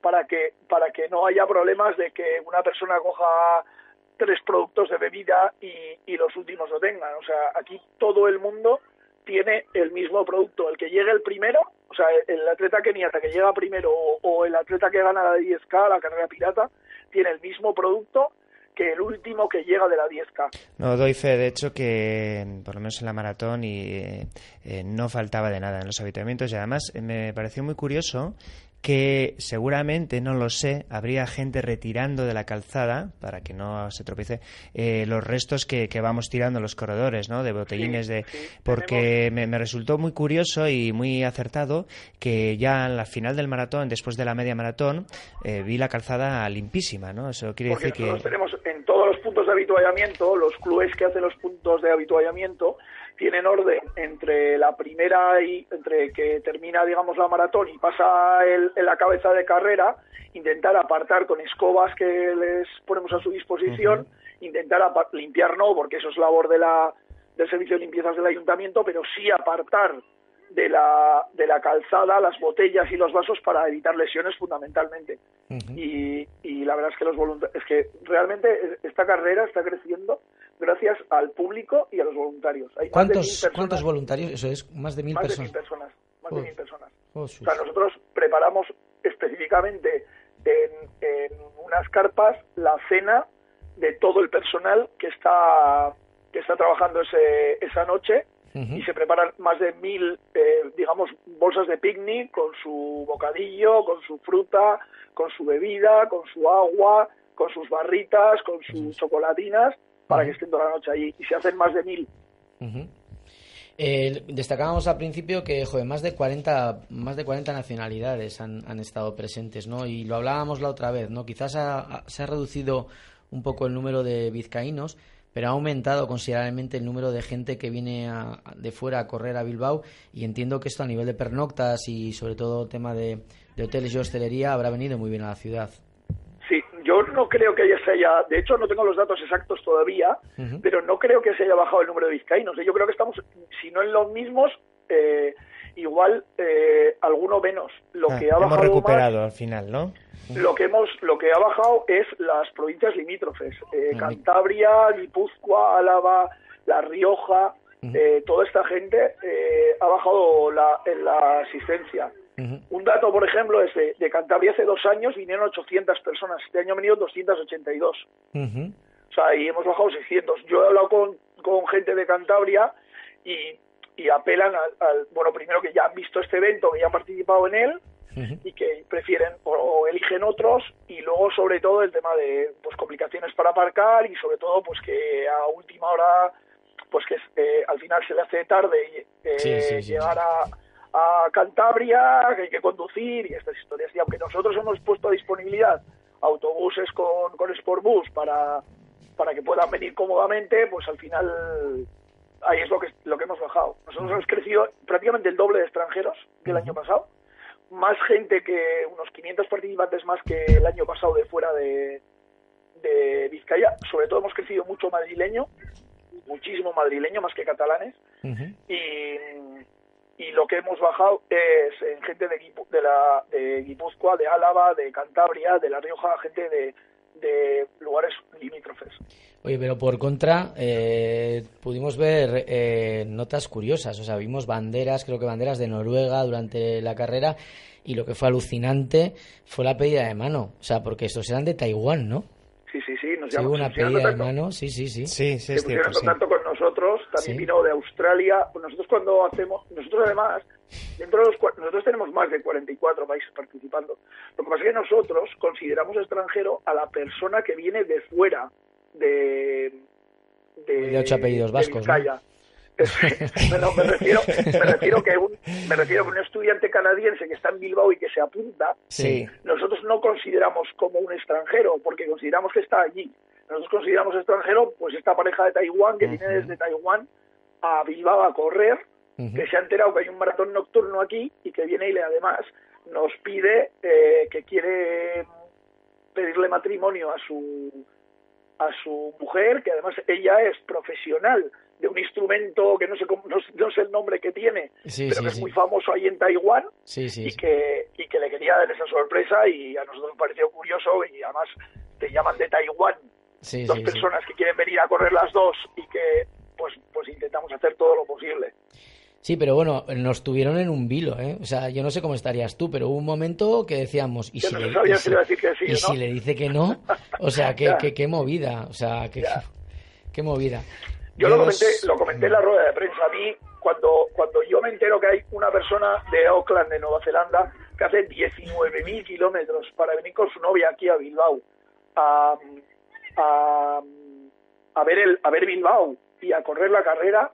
para que para que no haya problemas de que una persona coja tres productos de bebida y, los últimos lo tengan. O sea, aquí todo el mundo tiene el mismo producto. El que llegue el primero, o sea, el atleta keniata que llega primero o, o el atleta que gana la 10K, la carrera pirata, tiene el mismo producto que el último que llega de la 10K. No, doy fe, de hecho, que por lo menos en la maratón y, eh, eh, no faltaba de nada en los habituamientos y además eh, me pareció muy curioso que seguramente, no lo sé, habría gente retirando de la calzada, para que no se tropiece, eh, los restos que, que vamos tirando los corredores, ¿no? De botellines de... sí, Porque me, me resultó muy curioso y muy acertado que ya en la final del maratón, después de la media maratón, eh, vi la calzada limpísima, ¿no? Eso quiere Porque decir que... tenemos en todos los puntos de habituallamiento, los clubes que hacen los puntos de habituallamiento tienen orden entre la primera y entre que termina, digamos, la maratón y pasa el, en la cabeza de carrera, intentar apartar con escobas que les ponemos a su disposición, intentar apa- limpiar no, porque eso es labor de la, del servicio de limpiezas del ayuntamiento, pero sí apartar de la, de la calzada las botellas y los vasos para evitar lesiones fundamentalmente. y, y la verdad es que los voluntarios, es que realmente esta carrera está creciendo gracias al público y a los voluntarios. Hay ¿Cuántos, personas- ¿Cuántos voluntarios? Eso es, más de mil más de personas. mil personas. Más de Joder. mil personas. Oh, O sea, nosotros preparamos específicamente en, en unas carpas la cena de todo el personal que está que está trabajando ese, esa noche y se preparan más de mil, eh, digamos, bolsas de picnic con su bocadillo, con su fruta, con su bebida, con su agua, con sus barritas, con sus chocolatinas, para que estén toda la noche allí. Y se hacen más de mil. Eh, destacábamos al principio que joder, más de 40 más de 40 nacionalidades han, han estado presentes, ¿no? Y lo hablábamos la otra vez, ¿no? Quizás ha- ha- se ha reducido un poco el número de vizcaínos, pero ha aumentado considerablemente el número de gente que viene a- de fuera a correr a Bilbao y entiendo que esto a nivel de pernoctas y sobre todo tema de, de hoteles y hostelería habrá venido muy bien a la ciudad. Yo no creo que se haya, de hecho no tengo los datos exactos todavía, pero no creo que se haya bajado el número de vizcaínos. Yo creo que estamos, si no en los mismos, eh, igual eh, alguno menos. Lo Ah, que ha hemos bajado más- recuperado al final, ¿no? Lo que hemos, lo que ha bajado es las provincias limítrofes, eh. Cantabria, Guipúzcoa, Álava, La Rioja, eh, toda esta gente eh, ha bajado la, en la asistencia. Un dato, por ejemplo, es de, de Cantabria hace dos años vinieron 800 personas, este año han venido 282. Ujú. O sea, y hemos bajado 600. Yo he hablado con, con gente de Cantabria y, y apelan al, al- bueno, primero que ya han visto este evento, que ya han participado en él y que prefieren o, o eligen otros y luego sobre todo el tema de pues complicaciones para aparcar y sobre todo pues que a última hora pues que eh, al final se le hace tarde eh, Sí, sí, sí, llegar a, a Cantabria que hay que conducir y estas historias. Y aunque nosotros hemos puesto a disponibilidad autobuses con, con Sportbus para para que puedan venir cómodamente pues al final ahí es lo que lo que hemos bajado. Nosotros hemos crecido prácticamente el doble de extranjeros que el año pasado. Más gente que unos 500 participantes más que el año pasado de fuera de, de Vizcaya. Sobre todo hemos crecido mucho madrileño, muchísimo madrileño más que catalanes. Y, y lo que hemos bajado es en gente de, Guipu- de, la, Guipúzcoa, de Álava, de Cantabria, de La Rioja, gente de, de lugares limítrofes. Oye, pero por contra, eh, pudimos ver eh, notas curiosas. O sea, vimos banderas, creo que banderas de Noruega durante la carrera. Y lo que fue alucinante fue la pedida de mano. O sea, porque estos eran de Taiwán, ¿no? Sí. Nos Sí, llaman- una pedida de mano, sí, sí, sí. Sí, sí, se es cierto, sí. contacto con nosotros, también Sí. vino de Australia. Pues nosotros cuando hacemos, nosotros además, dentro de los nosotros tenemos más de 44 países participando. Lo que pasa es que nosotros consideramos extranjero a la persona que viene de fuera de de, De ocho apellidos de vascos, <laughs> me refiero, me refiero que un, me refiero que un estudiante canadiense que está en Bilbao y que se apunta, Sí. nosotros no consideramos como un extranjero, porque consideramos que está allí. Nosotros consideramos extranjero, pues esta pareja de Taiwán que viene desde Taiwán a Bilbao a correr, que se ha enterado que hay un maratón nocturno aquí y que viene y le además nos pide eh, que quiere pedirle matrimonio a su a su mujer, que además ella es profesional de un instrumento que no sé cómo, no, no sé el nombre que tiene, Sí, pero sí, que es sí. muy famoso ahí en Taiwán y que y que le quería dar esa sorpresa y a nosotros nos pareció curioso y además te llaman de Taiwán dos personas que quieren venir a correr las dos y que pues pues intentamos hacer todo lo posible. Sí, pero bueno, nos tuvieron en un vilo, ¿eh? O sea, yo no sé cómo estarías tú, pero hubo un momento que decíamos, ¿y si, no le, y si decir que sí y o si no? le dice que no? O sea, <laughs> qué, qué, qué movida, o sea, qué, <laughs> qué movida. Yo lo comenté, lo comenté en la rueda de prensa. A mí, cuando, cuando yo me entero que hay una persona de Auckland, de Nueva Zelanda, que hace 19.000 kilómetros para venir con su novia aquí a Bilbao, a, a, a ver el, a ver Bilbao y a correr la carrera,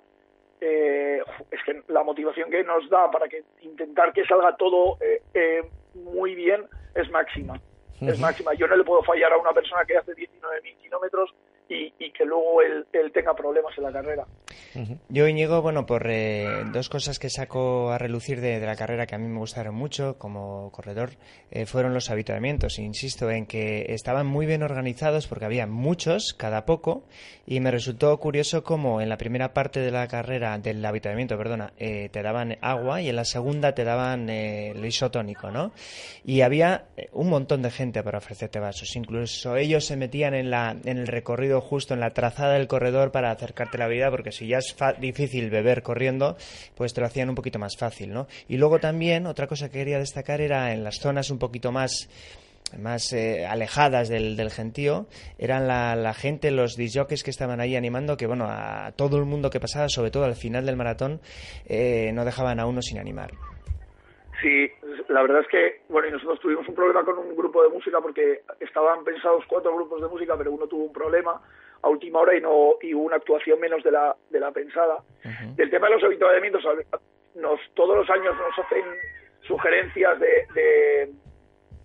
eh, es que la motivación que nos da para que intentar que salga todo eh, eh, muy bien es máxima. Es máxima. Yo no le puedo fallar a una persona que hace 19.000 kilómetros y, que luego él, tenga problemas en la carrera. Yo, Íñigo, bueno, por eh, dos cosas que saco a relucir de, la carrera que a mí me gustaron mucho como corredor, eh, fueron los habituamientos. Insisto en que estaban muy bien organizados porque había muchos, cada poco, y me resultó curioso cómo en la primera parte de la carrera, del habituamiento, perdona, eh, te daban agua y en la segunda te daban eh, el isotónico, ¿no? Y había eh, un montón de gente para ofrecerte vasos. Incluso ellos se metían en, la, en el recorrido justo en la trazada del corredor para acercarte la vida, porque si ya es difícil beber corriendo, pues te lo hacían un poquito más fácil, ¿no? Y luego también, otra cosa que quería destacar era en las zonas un poquito más más eh, alejadas del, del gentío eran la, la gente, los disjockeys que estaban ahí animando, que bueno, a todo el mundo que pasaba, sobre todo al final del maratón, eh, no dejaban a uno sin animar. Sí, la verdad es que, bueno, y nosotros tuvimos un problema con un grupo de música porque estaban pensados cuatro grupos de música, pero uno tuvo un problema a última hora y no y hubo una actuación menos de la de la pensada. Del tema de los habituamientos, nos todos los años nos hacen sugerencias de, de,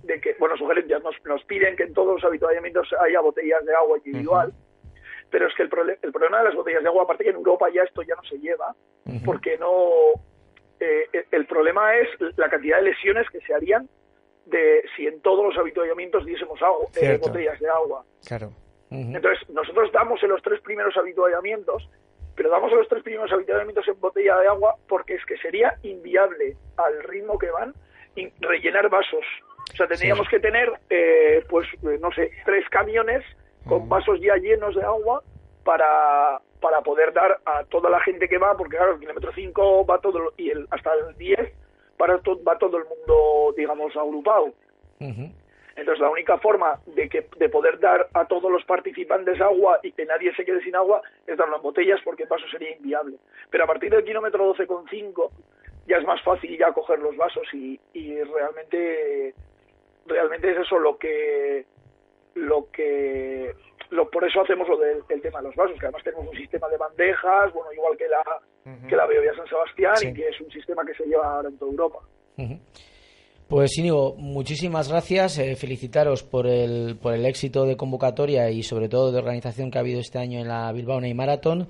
de que, bueno, sugerencias, nos, nos piden que en todos los habituamientos haya botellas de agua individual. Pero es que el, el problema de las botellas de agua, aparte que en Europa ya esto ya no se lleva, porque no eh, el- el problema es la cantidad de lesiones que se harían de si en todos los habituallamientos diésemos agua, eh, botellas de agua. Claro. Entonces, nosotros damos en los tres primeros habituallamientos, pero damos en los tres primeros habituallamientos en botella de agua porque es que sería inviable al ritmo que van rellenar vasos. O sea, tendríamos que tener, eh, pues, eh, no sé, tres camiones con vasos ya llenos de agua para, para poder dar a toda la gente que va, porque claro, el kilómetro 5 va todo, y el, hasta el 10 para to- va todo el mundo, digamos, agrupado. Entonces, la única forma de, que, de poder dar a todos los participantes agua y que nadie se quede sin agua es darlo en botellas porque el vaso sería inviable. Pero a partir del kilómetro 12,5 ya es más fácil ya coger los vasos y, y realmente realmente es eso lo que lo que lo, por eso hacemos lo del el tema de los vasos que además tenemos un sistema de bandejas bueno igual que la que la San Sebastián Sí. y que es un sistema que se lleva ahora en toda Europa. Pues Íñigo, muchísimas gracias, eh, felicitaros por el, por el éxito de convocatoria y sobre todo de organización que ha habido este año en la Bilbao Ney Marathon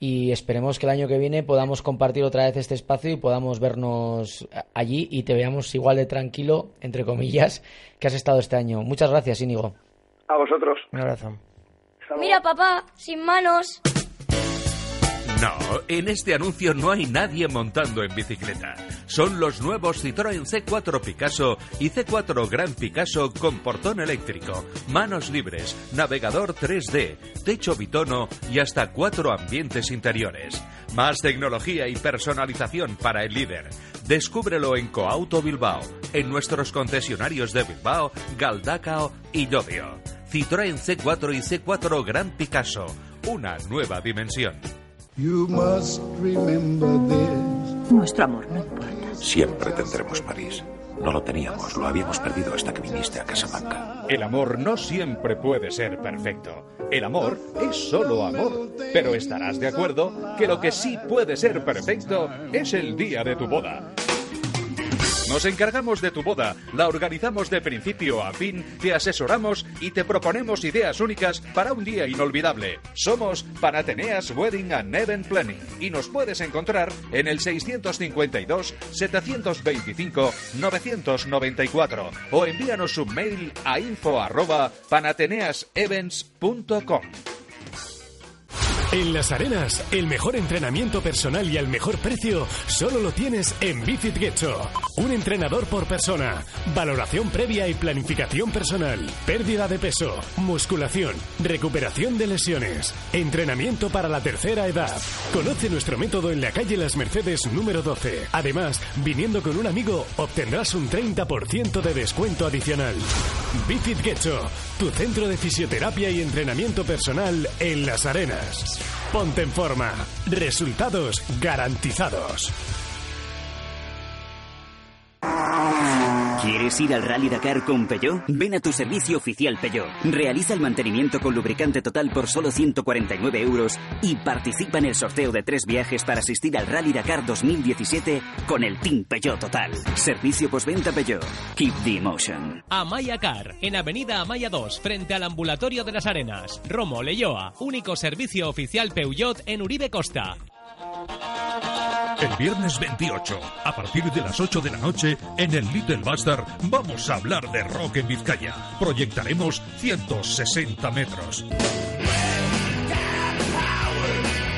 y esperemos que el año que viene podamos compartir otra vez este espacio y podamos vernos allí y te veamos igual de tranquilo, entre comillas, que has estado este año. Muchas gracias, Íñigo. a vosotros Un abrazo. Hasta luego. Mira, papá, sin manos. No, en este anuncio no hay nadie montando en bicicleta. Son los nuevos Citroën C4 Picasso y C4 Gran Picasso con portón eléctrico, manos libres, navegador 3D, techo bitono y hasta cuatro ambientes interiores. Más tecnología y personalización para el líder. Descúbrelo en Coauto Bilbao, en nuestros concesionarios de Bilbao, Galdacao y Llodio. Citroën C4 y C4 Gran Picasso, una nueva dimensión. You must remember this. Nuestro amor no importa. Siempre tendremos París. No lo teníamos, lo habíamos perdido hasta que viniste a Casablanca. El amor no siempre puede ser perfecto. El amor es solo amor. Pero estarás de acuerdo que lo que sí puede ser perfecto es el día de tu boda. Nos encargamos de tu boda, la organizamos de principio a fin, te asesoramos y te proponemos ideas únicas para un día inolvidable. Somos Panateneas Wedding and Event Planning y nos puedes encontrar en el 652 725 994 o envíanos un mail a info arroba panateneasevents.com. En Las Arenas, el mejor entrenamiento personal y al mejor precio solo lo tienes en Bifit Getcho. Un entrenador por persona, valoración previa y planificación personal, pérdida de peso, musculación, recuperación de lesiones, entrenamiento para la tercera edad. Conoce nuestro método en la calle Las Mercedes número 12. Además, viniendo con un amigo, obtendrás un 30% de descuento adicional. Bifit Getcho, tu centro de fisioterapia y entrenamiento personal en Las Arenas. Ponte en forma. Resultados garantizados. ¿Quieres ir al Rally Dakar con Peugeot? Ven a tu servicio oficial Peugeot. Realiza el mantenimiento con lubricante total por solo 149 euros y participa en el sorteo de tres viajes para asistir al Rally Dakar 2017 con el Team Peugeot Total. Servicio postventa Peugeot. Keep the emotion. Amaya Car, en Avenida Amaya 2, frente al Ambulatorio de las Arenas. Romo, Leyoa, único servicio oficial Peugeot en Uribe Costa. El viernes 28, a partir de las 8 de la noche, en el Little Bastard, vamos a hablar de rock en Vizcaya. Proyectaremos 160 metros.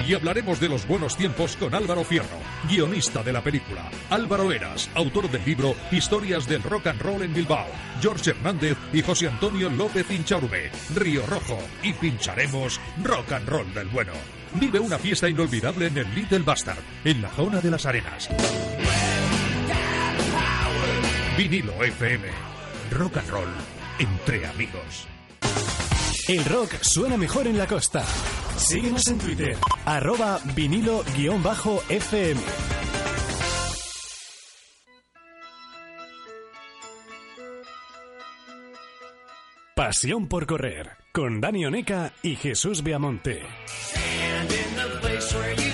Y hablaremos de los buenos tiempos con Álvaro Fierro, guionista de la película. Álvaro Eras, autor del libro Historias del Rock and Roll en Bilbao. George Hernández y José Antonio López Inchaurbe. Río Rojo. Y pincharemos rock and roll del bueno. Vive una fiesta inolvidable en el Little Bastard, en la zona de las arenas. Vinilo FM. Rock and roll entre amigos. El rock suena mejor en la costa. Síguenos en Twitter, arroba vinilo-fm. Pasión por correr, con Dani Oneca y Jesús Beamonte. Where you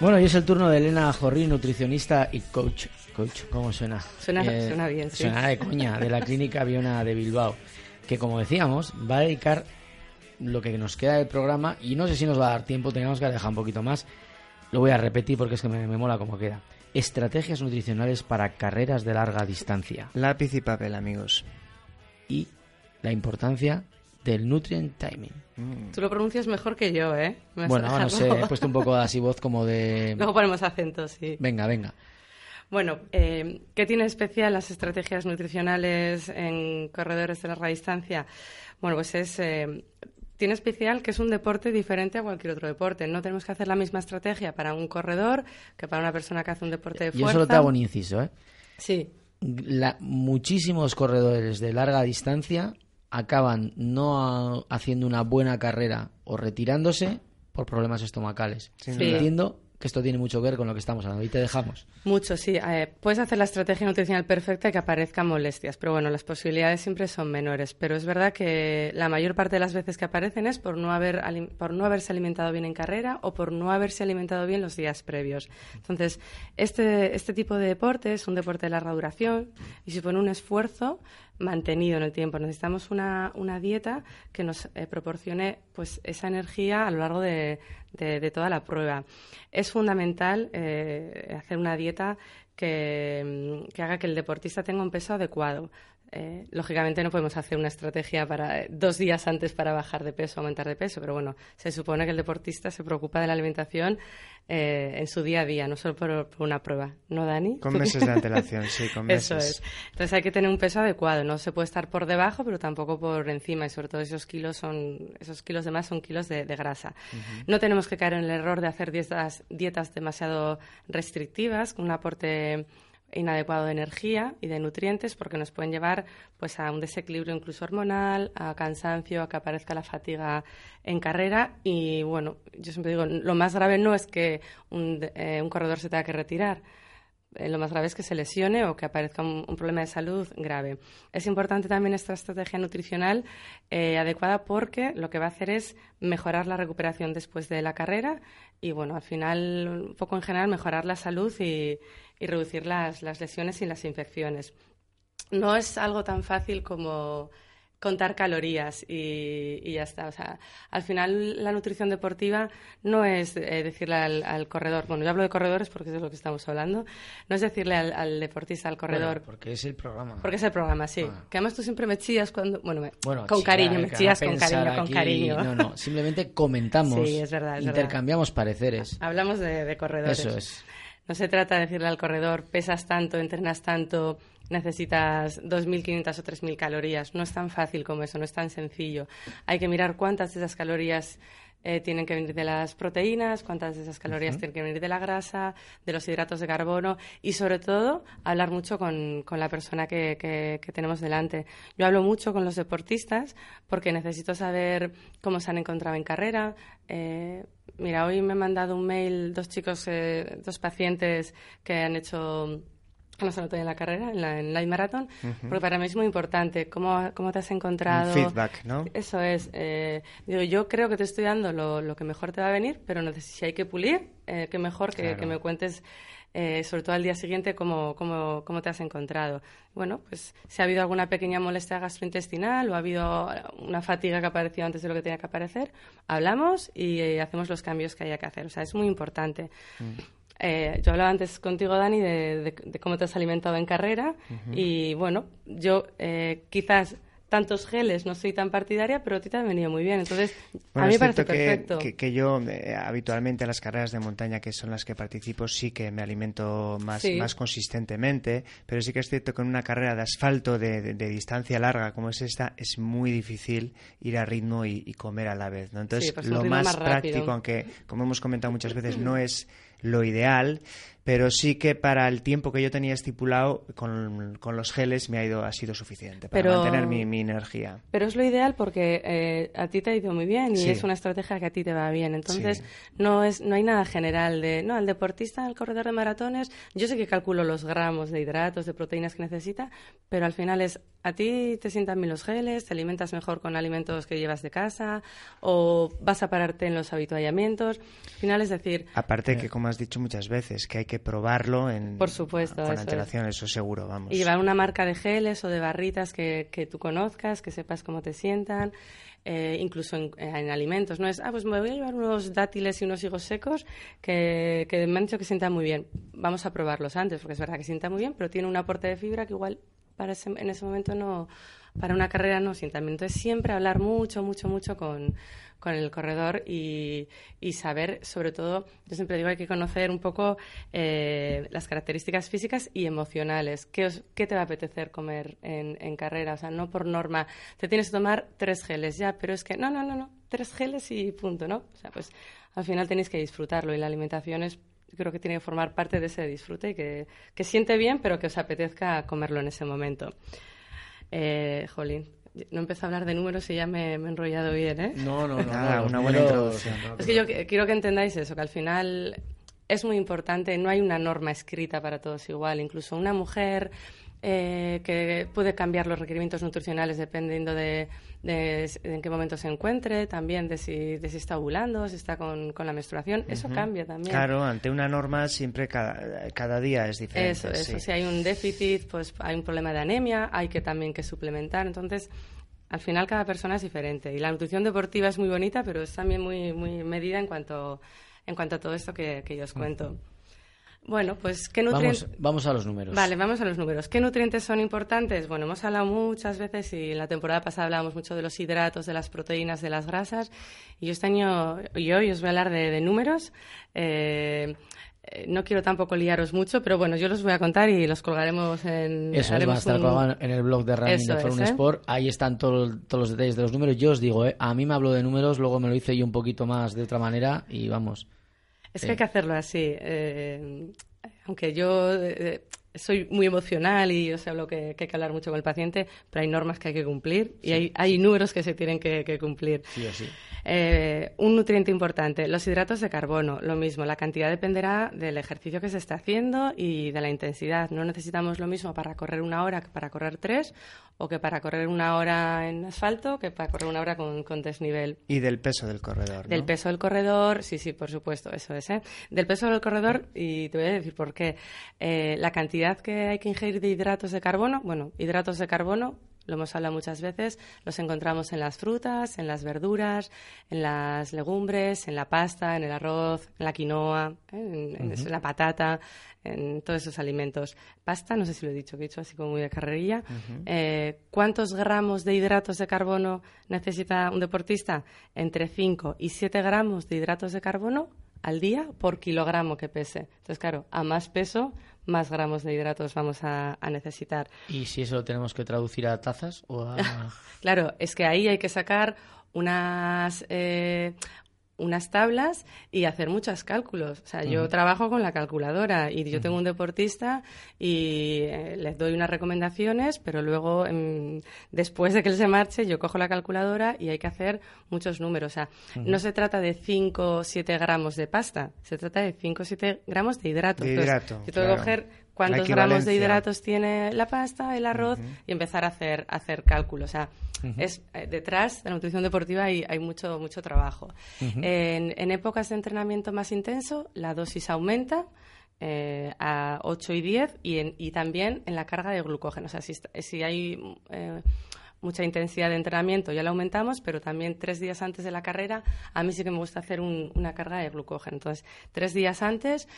Bueno, y es el turno de Elena Jorri, nutricionista y coach. Coach, ¿cómo suena? Suena- suena bien, sí. Suena de coña, de la clínica Viona de Bilbao. Que como decíamos, va a dedicar lo que nos queda del programa y no sé si nos va a dar tiempo, tenemos que dejar un poquito más. Lo voy a repetir porque es que me, me mola como queda. Estrategias nutricionales para carreras de larga distancia. Lápiz y papel, amigos. Y la importancia del nutrient timing. Tú lo pronuncias mejor que yo, ¿eh? Bueno, no sé, he <laughs> puesto un poco así voz como de... Luego ponemos acentos, sí. Venga, venga. Bueno, eh, ¿qué tiene especial las estrategias nutricionales en corredores de larga distancia? Bueno, pues es... eh, tiene especial que es un deporte diferente a cualquier otro deporte. No tenemos que hacer la misma estrategia para un corredor que para una persona que hace un deporte de Yo fuerza. solo te hago un inciso, ¿eh? Sí. La- muchísimos corredores de larga distancia acaban no haciendo una buena carrera o retirándose por problemas estomacales. Duda. Entiendo que esto tiene mucho que ver con lo que estamos hablando. Y te dejamos. Mucho, sí. Eh, puedes hacer la estrategia nutricional perfecta y que aparezcan molestias, pero bueno, las posibilidades siempre son menores. Pero es verdad que la mayor parte de las veces que aparecen es por no, haber, por no haberse alimentado bien en carrera o por no haberse alimentado bien los días previos. Entonces, este, este tipo de deporte es un deporte de larga duración y supone un esfuerzo mantenido en el tiempo. Necesitamos una, una dieta que nos eh, proporcione pues, esa energía a lo largo de, de- toda la prueba. Es fundamental eh, hacer una dieta que, mm, que haga que el deportista tenga un peso adecuado. Eh, lógicamente no podemos hacer una estrategia para eh, dos días antes para bajar de peso, aumentar de peso, pero bueno, se supone que el deportista se preocupa de la alimentación eh, en su día a día, no solo por, por una prueba, ¿no, Dani? Con meses de antelación, sí, con <laughs> meses. Eso es. Entonces hay que tener un peso adecuado, no se puede estar por debajo, pero tampoco por encima, y sobre todo esos kilos son, esos kilos de más son kilos de, de grasa. No tenemos que caer en el error de hacer dietas, dietas demasiado restrictivas, con un aporte inadecuado de energía y de nutrientes porque nos pueden llevar pues a un desequilibrio incluso hormonal, a cansancio, a que aparezca la fatiga en carrera. Y bueno, yo siempre digo, lo más grave no es que un, eh, un corredor se tenga que retirar, eh, lo más grave es que se lesione o que aparezca un, problema de salud grave. Es importante también esta estrategia nutricional eh, adecuada porque lo que va a hacer es mejorar la recuperación después de la carrera y, bueno, al final, un poco en general, mejorar la salud y, y reducir las, las lesiones y las infecciones. No es algo tan fácil como contar calorías y, y, ya está. O sea, al final la nutrición deportiva no es eh, decirle al, al, corredor, bueno, yo hablo de corredores porque es de lo que estamos hablando, no es decirle al, al deportista, al corredor. Bueno, porque es el programa. Porque es el programa, sí. Ah. Que además tú siempre me chillas cuando, bueno, me, bueno con cariño, me chillas con cariño, aquí, con cariño. No, no, simplemente comentamos, sí, es verdad, es intercambiamos verdad. pareceres. Hablamos de, de corredores. Eso es. No se trata de decirle al corredor, pesas tanto, entrenas tanto, necesitas 2.500 o 3.000 calorías. No es tan fácil como eso, no es tan sencillo. Hay que mirar cuántas de esas calorías eh, tienen que venir de las proteínas, cuántas de esas calorías uh -huh. tienen que venir de la grasa, de los hidratos de carbono y, sobre todo, hablar mucho con, con la persona que, que, que, tenemos delante. Yo hablo mucho con los deportistas porque necesito saber cómo se han encontrado en carrera. Eh, mira, hoy me han mandado un mail dos chicos, eh, dos pacientes que han hecho no se en la carrera, en la en Light Marathon, uh -huh. porque para mí es muy importante cómo, cómo te has encontrado. Un feedback, ¿no? Eso es. Eh, digo, yo creo que te estoy dando lo, lo, que mejor te va a venir, pero no, si hay que pulir, eh, que mejor que, claro. que, me cuentes, eh, sobre todo al día siguiente, cómo, cómo, cómo te has encontrado. Bueno, pues si ha habido alguna pequeña molestia gastrointestinal o ha habido una fatiga que ha aparecido antes de lo que tenía que aparecer, hablamos y eh, hacemos los cambios que haya que hacer. O sea, es muy importante. Mm. Eh, yo hablaba antes contigo, Dani, de, de, de, cómo te has alimentado en carrera uh -huh. y bueno, yo eh, quizás tantos geles no soy tan partidaria, pero a ti te ha venido muy bien. Entonces, bueno, a mí me parece que, perfecto. Que, que yo eh, habitualmente en las carreras de montaña, que son las que participo, sí que me alimento más, sí. más consistentemente, pero sí que es cierto que en una carrera de asfalto de, de, de distancia larga como es esta, es muy difícil ir a ritmo y, y comer a la vez. ¿no? Entonces, sí, pues lo más, más práctico, aunque como hemos comentado muchas veces, no es lo ideal, pero sí que para el tiempo que yo tenía estipulado con, con los geles me ha ido ha sido suficiente para pero, mantener mi, mi, energía. Pero es lo ideal porque eh, a ti te ha ido muy bien y sí. es una estrategia que a ti te va bien. Entonces sí. no es no hay nada general de no al deportista, al corredor de maratones. Yo sé que calculo los gramos de hidratos, de proteínas que necesita, pero al final es a ti te sientan bien los geles, te alimentas mejor con alimentos que llevas de casa o vas a pararte en los habituallamientos. Al final es decir. Aparte eh, que como has dicho muchas veces que hay que probarlo en, Por supuesto, con eso antelación, es. eso seguro, vamos. Y llevar una marca de geles o de barritas que, que tú conozcas, que sepas cómo te sientan, eh, incluso en, en, alimentos. No es, ah, pues me voy a llevar unos dátiles y unos higos secos que, que me han dicho que sientan muy bien. Vamos a probarlos antes, porque es verdad que sientan muy bien, pero tiene un aporte de fibra que igual para ese, en ese momento no, para una carrera no sientan bien. Entonces siempre hablar mucho, mucho, mucho con con el corredor y, y, saber, sobre todo, yo siempre digo, hay que conocer un poco eh, las características físicas y emocionales. ¿Qué, os, ¿Qué, te va a apetecer comer en, en, carrera? O sea, no por norma, te tienes que tomar tres geles ya, pero es que no, no, no, no, tres geles y punto, ¿no? O sea, pues al final tenéis que disfrutarlo y la alimentación es creo que tiene que formar parte de ese disfrute y que, que siente bien, pero que os apetezca comerlo en ese momento. Eh, jolín, no empecé a hablar de números y ya me, me he enrollado bien, ¿eh? No, no, no. Nada, una buena introducción. Es que yo quiero que entendáis eso, que al final es muy importante, no hay una norma escrita para todos igual. Incluso una mujer eh, que puede cambiar los requerimientos nutricionales dependiendo de, de, de, en qué momento se encuentre, también de si, de si está ovulando, si está con, con la menstruación, eso uh -huh. cambia también. Claro, ante una norma siempre cada, cada día es diferente. Eso, eso, si hay un déficit, pues hay un problema de anemia, hay que también que suplementar, entonces al final cada persona es diferente y la nutrición deportiva es muy bonita, pero es también muy, muy medida en cuanto, en cuanto a todo esto que, que yo os cuento. Bueno, pues ¿qué nutrientes... Vamos, vamos a los números. Vale, vamos a los números. ¿Qué nutrientes son importantes? Bueno, hemos hablado muchas veces y en la temporada pasada hablábamos mucho de los hidratos, de las proteínas, de las grasas. Y yo este año, y hoy os voy a hablar de, de números. Eh, eh, no quiero tampoco liaros mucho, pero bueno, yo los voy a contar y los colgaremos en... Eso es, a estar un- en el blog de Running de es, ¿eh? Sport. Ahí están todo- todos los detalles de los números. Yo os digo, ¿eh? a mí me habló de números, luego me lo hice yo un poquito más de otra manera y vamos. Es que hay que hacerlo así. eh, aunque yo eh, soy muy emocional y yo sé lo que, que hay que hablar mucho con el paciente, pero hay normas que hay que cumplir y Sí. hay, hay números que se tienen que, que cumplir. Sí sí. Eh, un nutriente importante, los hidratos de carbono, lo mismo, la cantidad dependerá del ejercicio que se está haciendo y de la intensidad. No necesitamos lo mismo para correr una hora que para correr tres, o que para correr una hora en asfalto, que para correr una hora con, con desnivel. Y del peso del corredor. ¿no? Del peso del corredor, sí, sí, por supuesto, eso es. ¿eh? Del peso del corredor, y te voy a decir por qué. Eh, la cantidad que hay que ingerir de hidratos de carbono, bueno, hidratos de carbono, lo hemos hablado muchas veces, los encontramos en las frutas, en las verduras, en las legumbres, en la pasta, en el arroz, en la quinoa, ¿eh? en, la patata, en todos esos alimentos. Pasta, no sé si lo he dicho, que he dicho así como muy de carrerilla. Eh, ¿Cuántos gramos de hidratos de carbono necesita un deportista? Entre 5 y 7 gramos de hidratos de carbono al día por kilogramo que pese. Entonces, claro, a más peso, más gramos de hidratos vamos a, a necesitar. ¿Y si eso lo tenemos que traducir a tazas o a...? <laughs> Claro, es que ahí hay que sacar unas, eh, unas tablas y hacer muchos cálculos. O sea, yo trabajo con la calculadora y yo tengo un deportista y eh, les doy unas recomendaciones, pero luego, em, después de que él se marche, yo cojo la calculadora y hay que hacer muchos números. O sea, no se trata de 5 o 7 gramos de pasta, se trata de 5 o 7 gramos de hidrato. De Entonces, hidrato, yo tengo que coger cuántos gramos de hidratos tiene la pasta, el arroz y empezar a hacer, a hacer cálculos. O sea, es, eh, detrás de la nutrición deportiva hay, hay mucho, mucho trabajo. En, en épocas de entrenamiento más intenso, la dosis aumenta. eh, a 8 y 10 y, en- y también en la carga de glucógeno. O sea, si, si hay eh, mucha intensidad de entrenamiento ya la aumentamos, pero también tres días antes de la carrera a mí sí que me gusta hacer un- una carga de glucógeno. Entonces, tres días antes,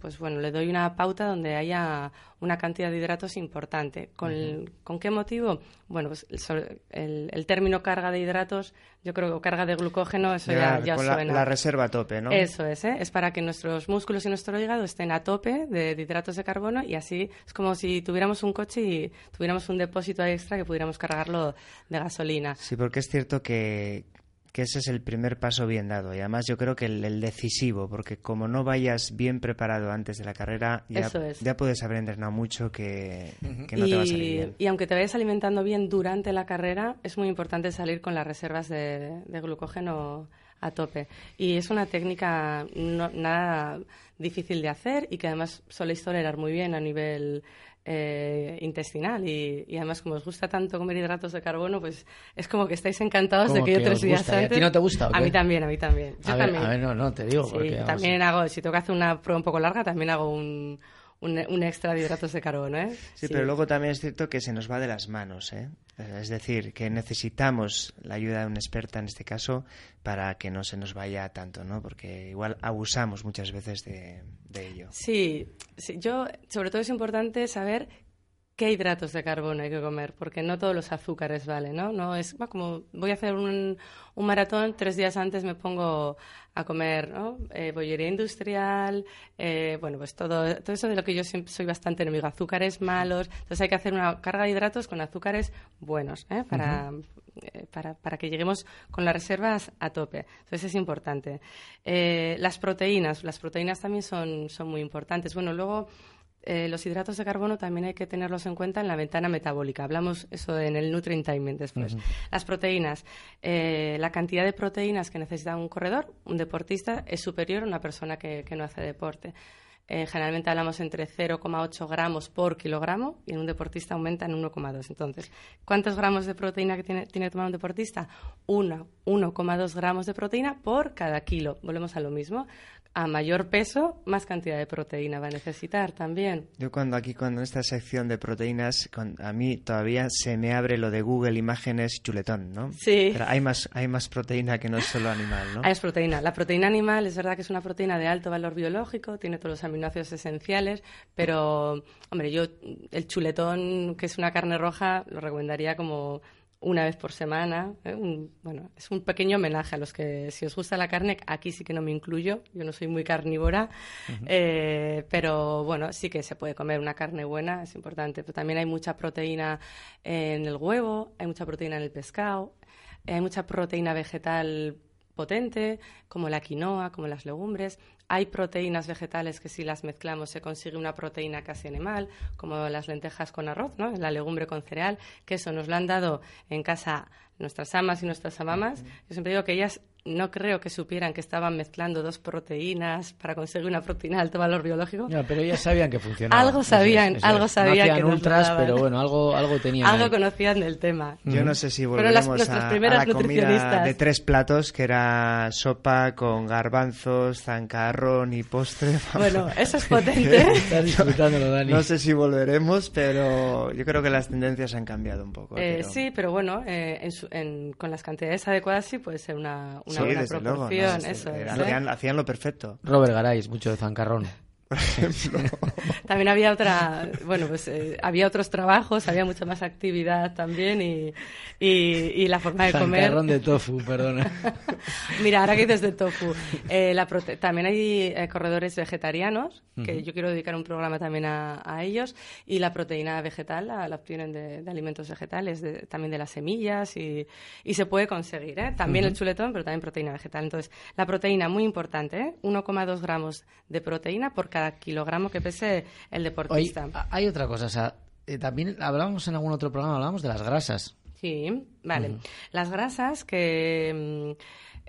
pues bueno, le doy una pauta donde haya una cantidad de hidratos importante. ¿Con, ¿con qué motivo? Bueno, pues el, término carga de hidratos, yo creo que carga de glucógeno, eso ya, Ya, ya la- suena. la reserva a tope, ¿no? Eso es, ¿eh? es para que nuestros músculos y nuestro hígado estén a tope de, de hidratos de carbono y así es como si tuviéramos un coche y tuviéramos un depósito extra que pudiéramos cargarlo de gasolina. Sí, porque es cierto que, que ese es el primer paso bien dado y además yo creo que el, el decisivo, porque como no vayas bien preparado antes de la carrera, ya, Eso es. ya puedes haber entrenado mucho que, que no te va a salir bien. y aunque te vayas alimentando bien durante la carrera, es muy importante salir con las reservas de, de glucógeno a tope. Y es una técnica no- nada difícil de hacer y que además soléis tolerar muy bien a nivel eh, intestinal. Y, y además, como os gusta tanto comer hidratos de carbono, pues es como que estáis encantados de que yo tres días gusta, ¿y a ti antes. no te gusta o A mí también, a mí también. Yo A ver, también. a ver, no, no, te digo, Sí, porque, también hago, si tengo que hacer una prueba un poco larga, también hago un, un, un extra de hidratos de carbono, ¿eh? Sí, pero luego también es cierto que se nos va de las manos, ¿eh? Es decir, que necesitamos la ayuda de una experta en este caso para que no se nos vaya tanto, ¿no? Porque igual abusamos muchas veces de, de ello. Sí, sí, yo, sobre todo es importante saber qué hidratos de carbono hay que comer, porque no todos los azúcares valen, ¿no? No es como voy a hacer un, un maratón, tres días antes me pongo a comer, ¿no? Eh, bollería industrial, eh, bueno, pues todo, todo eso de lo que yo siempre soy bastante enemigo, azúcares malos, entonces hay que hacer una carga de hidratos con azúcares buenos, ¿eh? Para, eh, para, para que lleguemos con las reservas a tope. Entonces es importante. Las proteínas, las proteínas también son, son muy importantes. Bueno, luego eh, los hidratos de carbono también hay que tenerlos en cuenta en la ventana metabólica. Hablamos eso en el nutrient timing después. Las proteínas, eh, la cantidad de proteínas que necesita un corredor, un deportista, es superior a una persona que, que no hace deporte. Eh, generalmente hablamos entre 0,8 gramos por kilogramo y en un deportista aumenta en 1,2. Entonces, ¿cuántos gramos de proteína que tiene, tiene que tomar un deportista? Una, 1,2 gramos de proteína por cada kilo. Volvemos a lo mismo. A mayor peso, más cantidad de proteína va a necesitar también. Yo cuando aquí, cuando en esta sección de proteínas, con- a mí todavía se me abre lo de Google Imágenes chuletón, ¿no? Sí. Pero hay más, hay más proteína que no es solo animal, ¿no? <laughs> Es proteína. La proteína animal es verdad que es una proteína de alto valor biológico, tiene todos los aminoácidos esenciales, pero, hombre, yo el chuletón, que es una carne roja, lo recomendaría como una vez por semana. ¿eh? Un- bueno, es un pequeño homenaje a los que, si os gusta la carne, aquí sí que no me incluyo, yo no soy muy carnívora, eh, pero bueno, sí que se puede comer una carne buena, es importante. Pero también hay mucha proteína en el huevo, hay mucha proteína en el pescado, hay mucha proteína vegetal potente, como la quinoa, como las legumbres. Hay proteínas vegetales que si las mezclamos se consigue una proteína casi animal, como las lentejas con arroz, ¿no? la legumbre con cereal, que eso nos lo han dado en casa nuestras amas y nuestras amamas. Yo siempre digo que ellas no creo que supieran que estaban mezclando dos proteínas para conseguir una proteína de alto valor biológico. No, pero ellas sabían que funcionaba. Algo sabían, algo sabían No hacían que ultras, pero bueno, algo, algo tenían. Algo ahí. conocían del tema. Yo no sé si las- volveremos nuestras a, a la comida de tres platos, que era sopa con garbanzos, y postre. <laughs> Bueno, eso es <laughs> potente. Estás disfrutándolo, Dani. No sé si volveremos, pero yo creo que las tendencias han cambiado un poco. Eh, pero- Sí, pero bueno, eh, en su- en- con las cantidades adecuadas sí puede ser una, una Sí, buena desde luego, ¿no? proporción. Eso era- es, ¿eh? hacían, hacían lo perfecto. Robert Garay, mucho de zancarrón. <laughs> También había otra, bueno, pues eh, había otros trabajos, había mucha más actividad también y, y, y la forma de comer. De tofu, perdona. <laughs> Mira, ahora que dices de tofu, eh, la prote- también hay eh, corredores vegetarianos, que Ujú. yo quiero dedicar un programa también a, a ellos, y la proteína vegetal la, la obtienen de, de alimentos vegetales, de- también de las semillas, y, y se puede conseguir, ¿eh? También el Ujú. chuletón, pero también proteína vegetal. Entonces, la proteína, muy importante, ¿eh? 1,2 gramos de proteína por cada kilogramo que pese el deportista. hay otra cosa, o sea, eh, también hablábamos en algún otro programa, hablábamos de las grasas. Sí, vale. Las grasas que...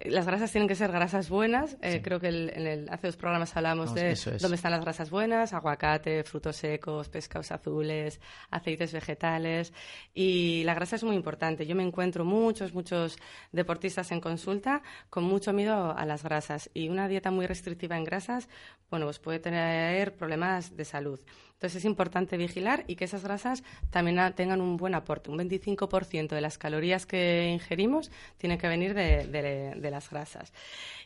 las grasas tienen que ser grasas buenas. Eh, Creo que el- en el- hace dos programas hablamos de es. dónde están las grasas buenas, aguacate, frutos secos, pescados azules, aceites vegetales. Y la grasa es muy importante. Yo me encuentro muchos, muchos deportistas en consulta con mucho miedo a las grasas. Y una dieta muy restrictiva en grasas, bueno, pues puede tener problemas de salud. Entonces es importante vigilar y que esas grasas también tengan un buen aporte. Un 25% de las calorías que ingerimos tienen que venir de, de- de las grasas.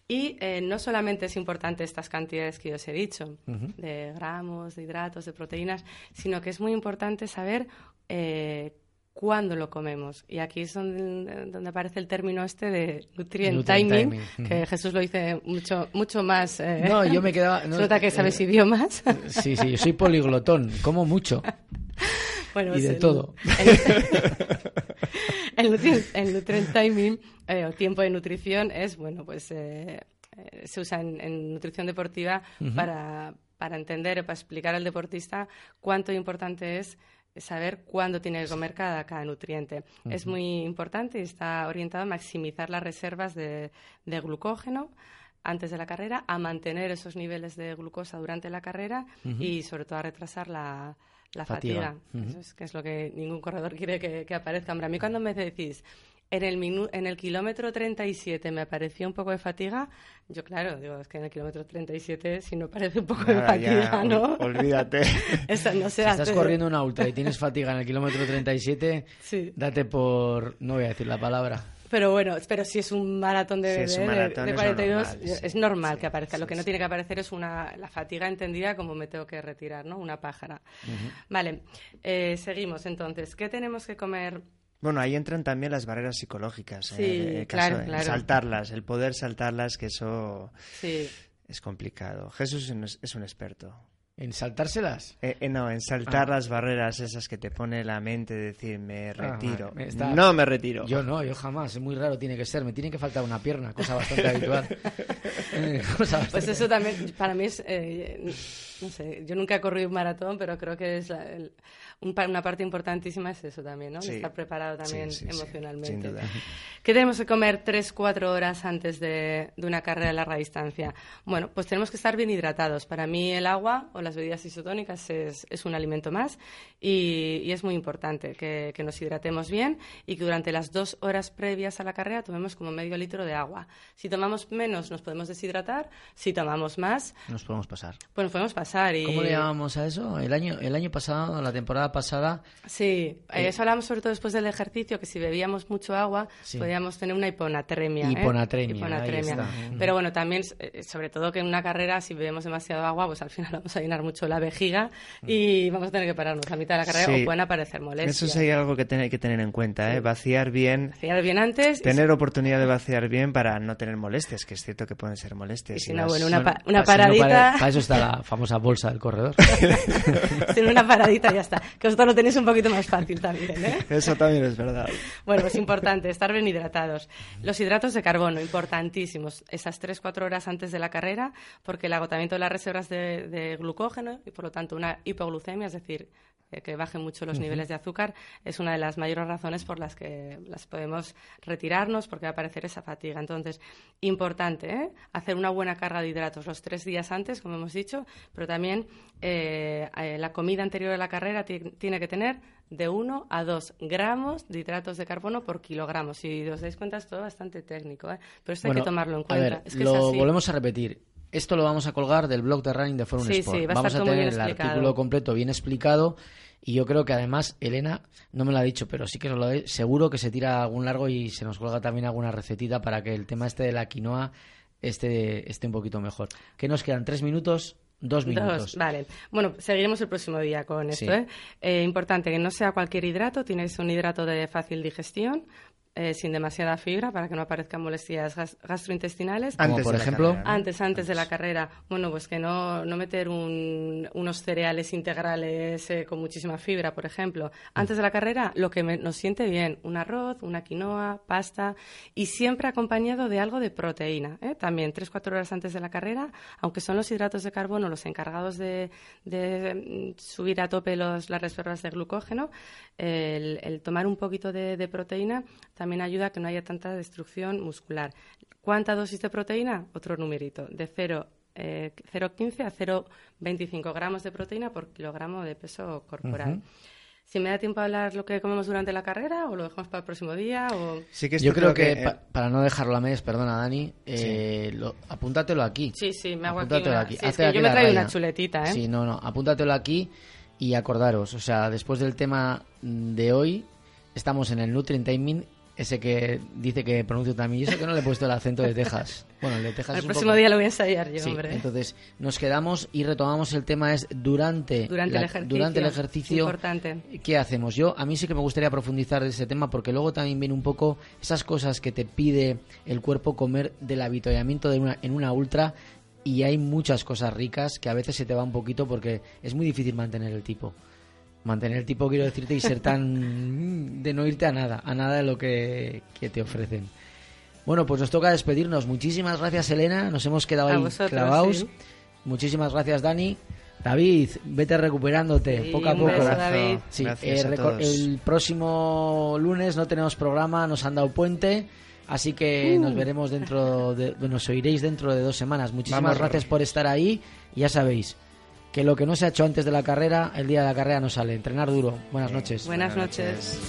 Y eh, no solamente es importante estas cantidades que yo os he dicho, de gramos, de hidratos, de proteínas, sino que es muy importante saber eh, cuándo lo comemos. Y aquí es donde, donde aparece el término este de nutrient, Nutrient timing, timing, que. Jesús lo dice mucho, mucho más. eh, No, yo me quedaba... no, nota que eh, sabes idiomas. Sí, sí, yo soy poliglotón, como mucho. <laughs> Bueno, y de el- todo. El, <laughs> el nutrient, el nutrient timing, eh, o tiempo de nutrición, es, bueno, pues eh, eh, se usa en, en nutrición deportiva para, para entender o para explicar al deportista cuánto importante es saber cuándo tiene que comer cada, cada nutriente. Es muy importante y está orientado a maximizar las reservas de, de glucógeno antes de la carrera, a mantener esos niveles de glucosa durante la carrera y sobre todo a retrasar la, la Fatiga. Eso es que es lo que ningún corredor quiere que, que aparezca. Hombre, a mí cuando me decís, en el, minu- en el kilómetro 37 me apareció un poco de fatiga, yo claro, digo, es que en el kilómetro 37 si no parece un poco de Nada, fatiga, ol- ¿no? olvídate. <laughs> Eso no se Si hace. estás corriendo una ultra y tienes fatiga en el kilómetro 37, Sí. date por... No voy a decir la palabra. Pero bueno, pero si es un maratón de, Si es un de- maratón, de es 42, normal, sí, es normal sí, que aparezca. Lo que no sí. tiene que aparecer es una, la fatiga entendida como me tengo que retirar, ¿no? Una pájara. Vale, eh, seguimos entonces. ¿Qué tenemos que comer? Bueno, ahí entran también las barreras psicológicas. Sí, eh, el claro, caso claro. Saltarlas, el poder saltarlas, que eso Sí. es complicado. Jesús es un experto. ¿En saltárselas? Eh, eh, no, en saltar Ah. las barreras esas que te pone la mente de decir, me retiro. Ah, vale, está- No me retiro. Yo no, yo jamás. Es muy raro, tiene que ser. Me tiene que faltar una pierna, cosa bastante habitual. <laughs> Eh, Pues eso también, para mí es, eh, no sé, yo nunca he corrido un maratón, pero creo que es la- el- un pa- una parte importantísima es eso también, ¿no? De Sí. estar preparado también Sí, sí, sí, emocionalmente. sin duda. ¿Qué tenemos que comer 3-4 horas antes de, de una carrera de larga distancia? Bueno, pues tenemos que estar bien hidratados. Para mí el agua o las las bebidas isotónicas es, es un alimento más y, y es muy importante que, que nos hidratemos bien y que durante las dos horas previas a la carrera tomemos como medio litro de agua. Si tomamos menos nos podemos deshidratar, si tomamos más, Nos podemos pasar. pues nos podemos pasar. Y... ¿Cómo le llamamos a eso? El año, el año pasado, la temporada pasada, Sí, eh, eso hablamos sobre todo después del ejercicio, que si bebíamos mucho agua Sí. podíamos tener una hiponatremia. ¿eh? Hiponatremia, ahí Hiponatremia. está. Pero bueno, también, eh, sobre todo que en una carrera, si bebemos demasiado agua, pues al final <laughs> vamos a llenar mucho la vejiga y vamos a tener que pararnos a mitad de la carrera Sí. o pueden aparecer molestias. Eso hay algo que tener, que tener en cuenta, ¿eh? Vaciar bien. Vaciar bien antes y Tener oportunidad de vaciar bien para no tener molestias, que es cierto que pueden ser molestias. Y si y no, más- bueno, una, pa- una Para- si no, paradita, para, para eso está la famosa bolsa del corredor. <laughs> sin una paradita ya está. Que vosotros lo tenéis un poquito más fácil también, ¿eh? <laughs> Eso también es verdad. Bueno, pues importante, estar bien hidratados. Los hidratos de carbono, importantísimos. Esas 3-4 horas antes de la carrera, porque el agotamiento de las reservas de, de glucógeno y por lo tanto una hipoglucemia, es decir, eh, que bajen mucho los niveles de azúcar, es una de las mayores razones por las que las podemos retirarnos, porque va a aparecer esa fatiga. Entonces, importante, ¿eh? hacer una buena carga de hidratos los tres días antes, como hemos dicho, pero también eh, eh, la comida anterior a la carrera ti- tiene que tener de 1 a 2 gramos de hidratos de carbono por kilogramo. Si os dais cuenta, es todo bastante técnico, ¿eh? pero esto hay que tomarlo en a cuenta. ver, es que lo es así. volvemos a repetir. Esto lo vamos a colgar del blog de Running de Forum Sí, Sport. sí, va a vamos a tener el explicado. artículo completo bien explicado y yo creo que además Elena no me lo ha dicho, pero sí que nos lo seguro que se tira algún largo y se nos cuelga también alguna recetita para que el tema este de la quinoa esté, esté un poquito mejor. ¿Qué nos quedan? ¿Tres minutos? Dos minutos. Dos, vale. Bueno, seguiremos el próximo día con esto. Sí. ¿eh? Eh, importante que no sea cualquier hidrato, tiene que ser un hidrato de fácil digestión, eh, sin demasiada fibra, para que no aparezcan molestias gas- gastrointestinales. Antes por ejemplo. carrera, ¿no? Antes, antes de la carrera. Bueno, pues que no, no meter un- unos cereales integrales eh, con muchísima fibra, por ejemplo. Antes de la carrera, lo que me- nos siente bien, un arroz, una quinoa, pasta, y siempre acompañado de algo de proteína. ¿eh? También, 3-4 horas antes de la carrera, aunque son los hidratos de carbono los encargados de, de, mm, subir a tope los, las reservas de glucógeno, el, el tomar un poquito de, de proteína también ayuda a que no haya tanta destrucción muscular. ¿Cuánta dosis de proteína? Otro numerito, de 0, eh, 0,15 a 0,25 gramos de proteína por kilogramo de peso corporal. Si me da tiempo a hablar lo que comemos durante la carrera o lo dejamos para el próximo día o... Yo creo que, eh, pa- para no dejarlo a medias, perdona Dani, eh, lo- apúntatelo aquí. Sí, sí, me hago aquí Apúntatelo una- aquí. sí, es que aquí yo me traigo una chuletita, ¿eh? Sí, no, no, apúntatelo aquí y acordaros, o sea, después del tema de hoy, estamos en el Nutrient Timing, ese que dice que pronuncio también, y eso que no le he puesto el acento de Texas. Bueno, el de Texas El es un próximo poco- día lo voy a ensayar yo, Sí, hombre. entonces nos quedamos y retomamos el tema es durante, Durante la- el ejercicio. durante el ejercicio Importante. ¿Qué hacemos? Yo, a mí sí que me gustaría profundizar de ese tema porque luego también viene un poco esas cosas que te pide el cuerpo comer del avituallamiento de una, en una ultra y hay muchas cosas ricas que a veces se te va un poquito porque es muy difícil mantener el tipo. Mantener el tipo, quiero decirte, y ser tan... <laughs> de no irte a nada, a nada de lo que, que te ofrecen. Bueno, pues nos toca despedirnos. Muchísimas gracias, Elena. Nos hemos quedado A ahí vosotros, clavados. sí. Muchísimas gracias, Dani. David, vete recuperándote Sí, poco a poco. beso, David. Sí, Gracias eh, a reco- todos. el próximo lunes no tenemos programa, nos han dado puente, así que Uh. nos veremos dentro de, bueno, nos oiréis dentro de dos semanas. Muchísimas Vamos, gracias por estar ahí. Y ya sabéis que lo que no se ha hecho antes de la carrera, el día de la carrera no sale. Entrenar duro. Buenas noches. Buenas noches.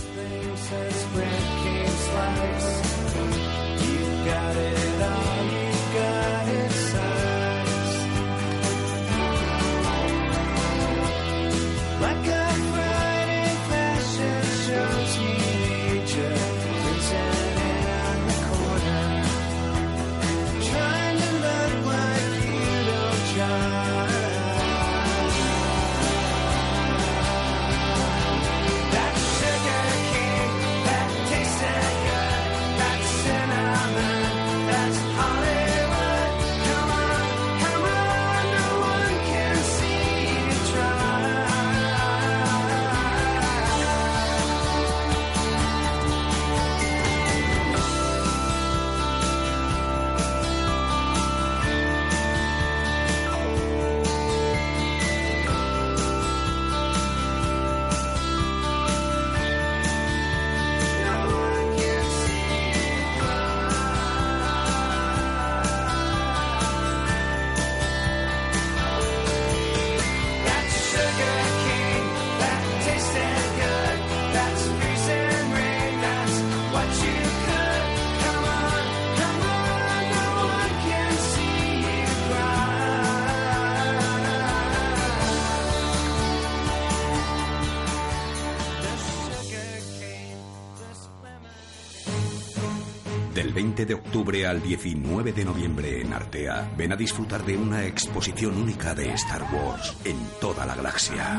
Del 20 de octubre al 19 de noviembre en Artea, ven a disfrutar de una exposición única de Star Wars en toda la galaxia.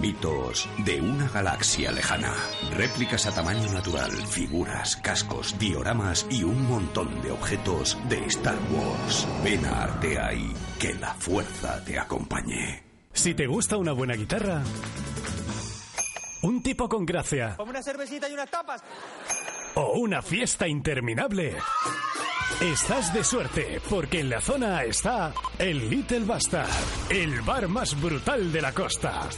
Mitos de una galaxia lejana. Réplicas a tamaño natural, figuras, cascos, dioramas y un montón de objetos de Star Wars. Ven a Artea y que la fuerza te acompañe. Si te gusta una buena guitarra, un tipo con gracia una cervecita y unas tapas. O una fiesta interminable, estás de suerte porque en la zona está el Little Bastard, el bar más brutal de la costa.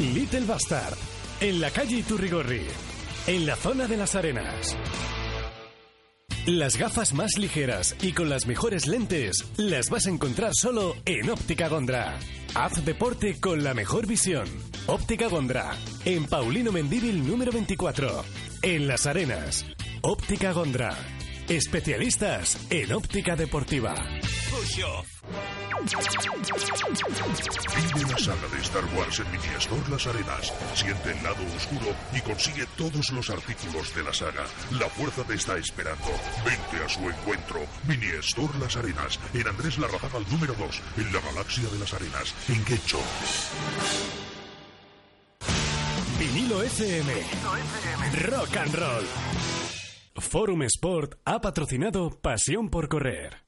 Little Bastard, en la calle Iturrigorri, en la zona de las arenas. Las gafas más ligeras y con las mejores lentes las vas a encontrar solo en Óptica Gondra. Haz deporte con la mejor visión. Óptica Gondra, en Paulino Mendíbil número 24, en Las Arenas. Óptica Gondra, especialistas en óptica deportiva. Vive la saga de Star Wars en Mini Store Las Arenas. Siente el lado oscuro y consigue todos los artículos de la saga. La fuerza te está esperando. Vente a su encuentro. Mini Store Las Arenas. En Andrés Larrazábal número 2. En la galaxia de las arenas. En Quecho. Vinilo FM. Rock and Roll. Forum Sport ha patrocinado Pasión por Correr.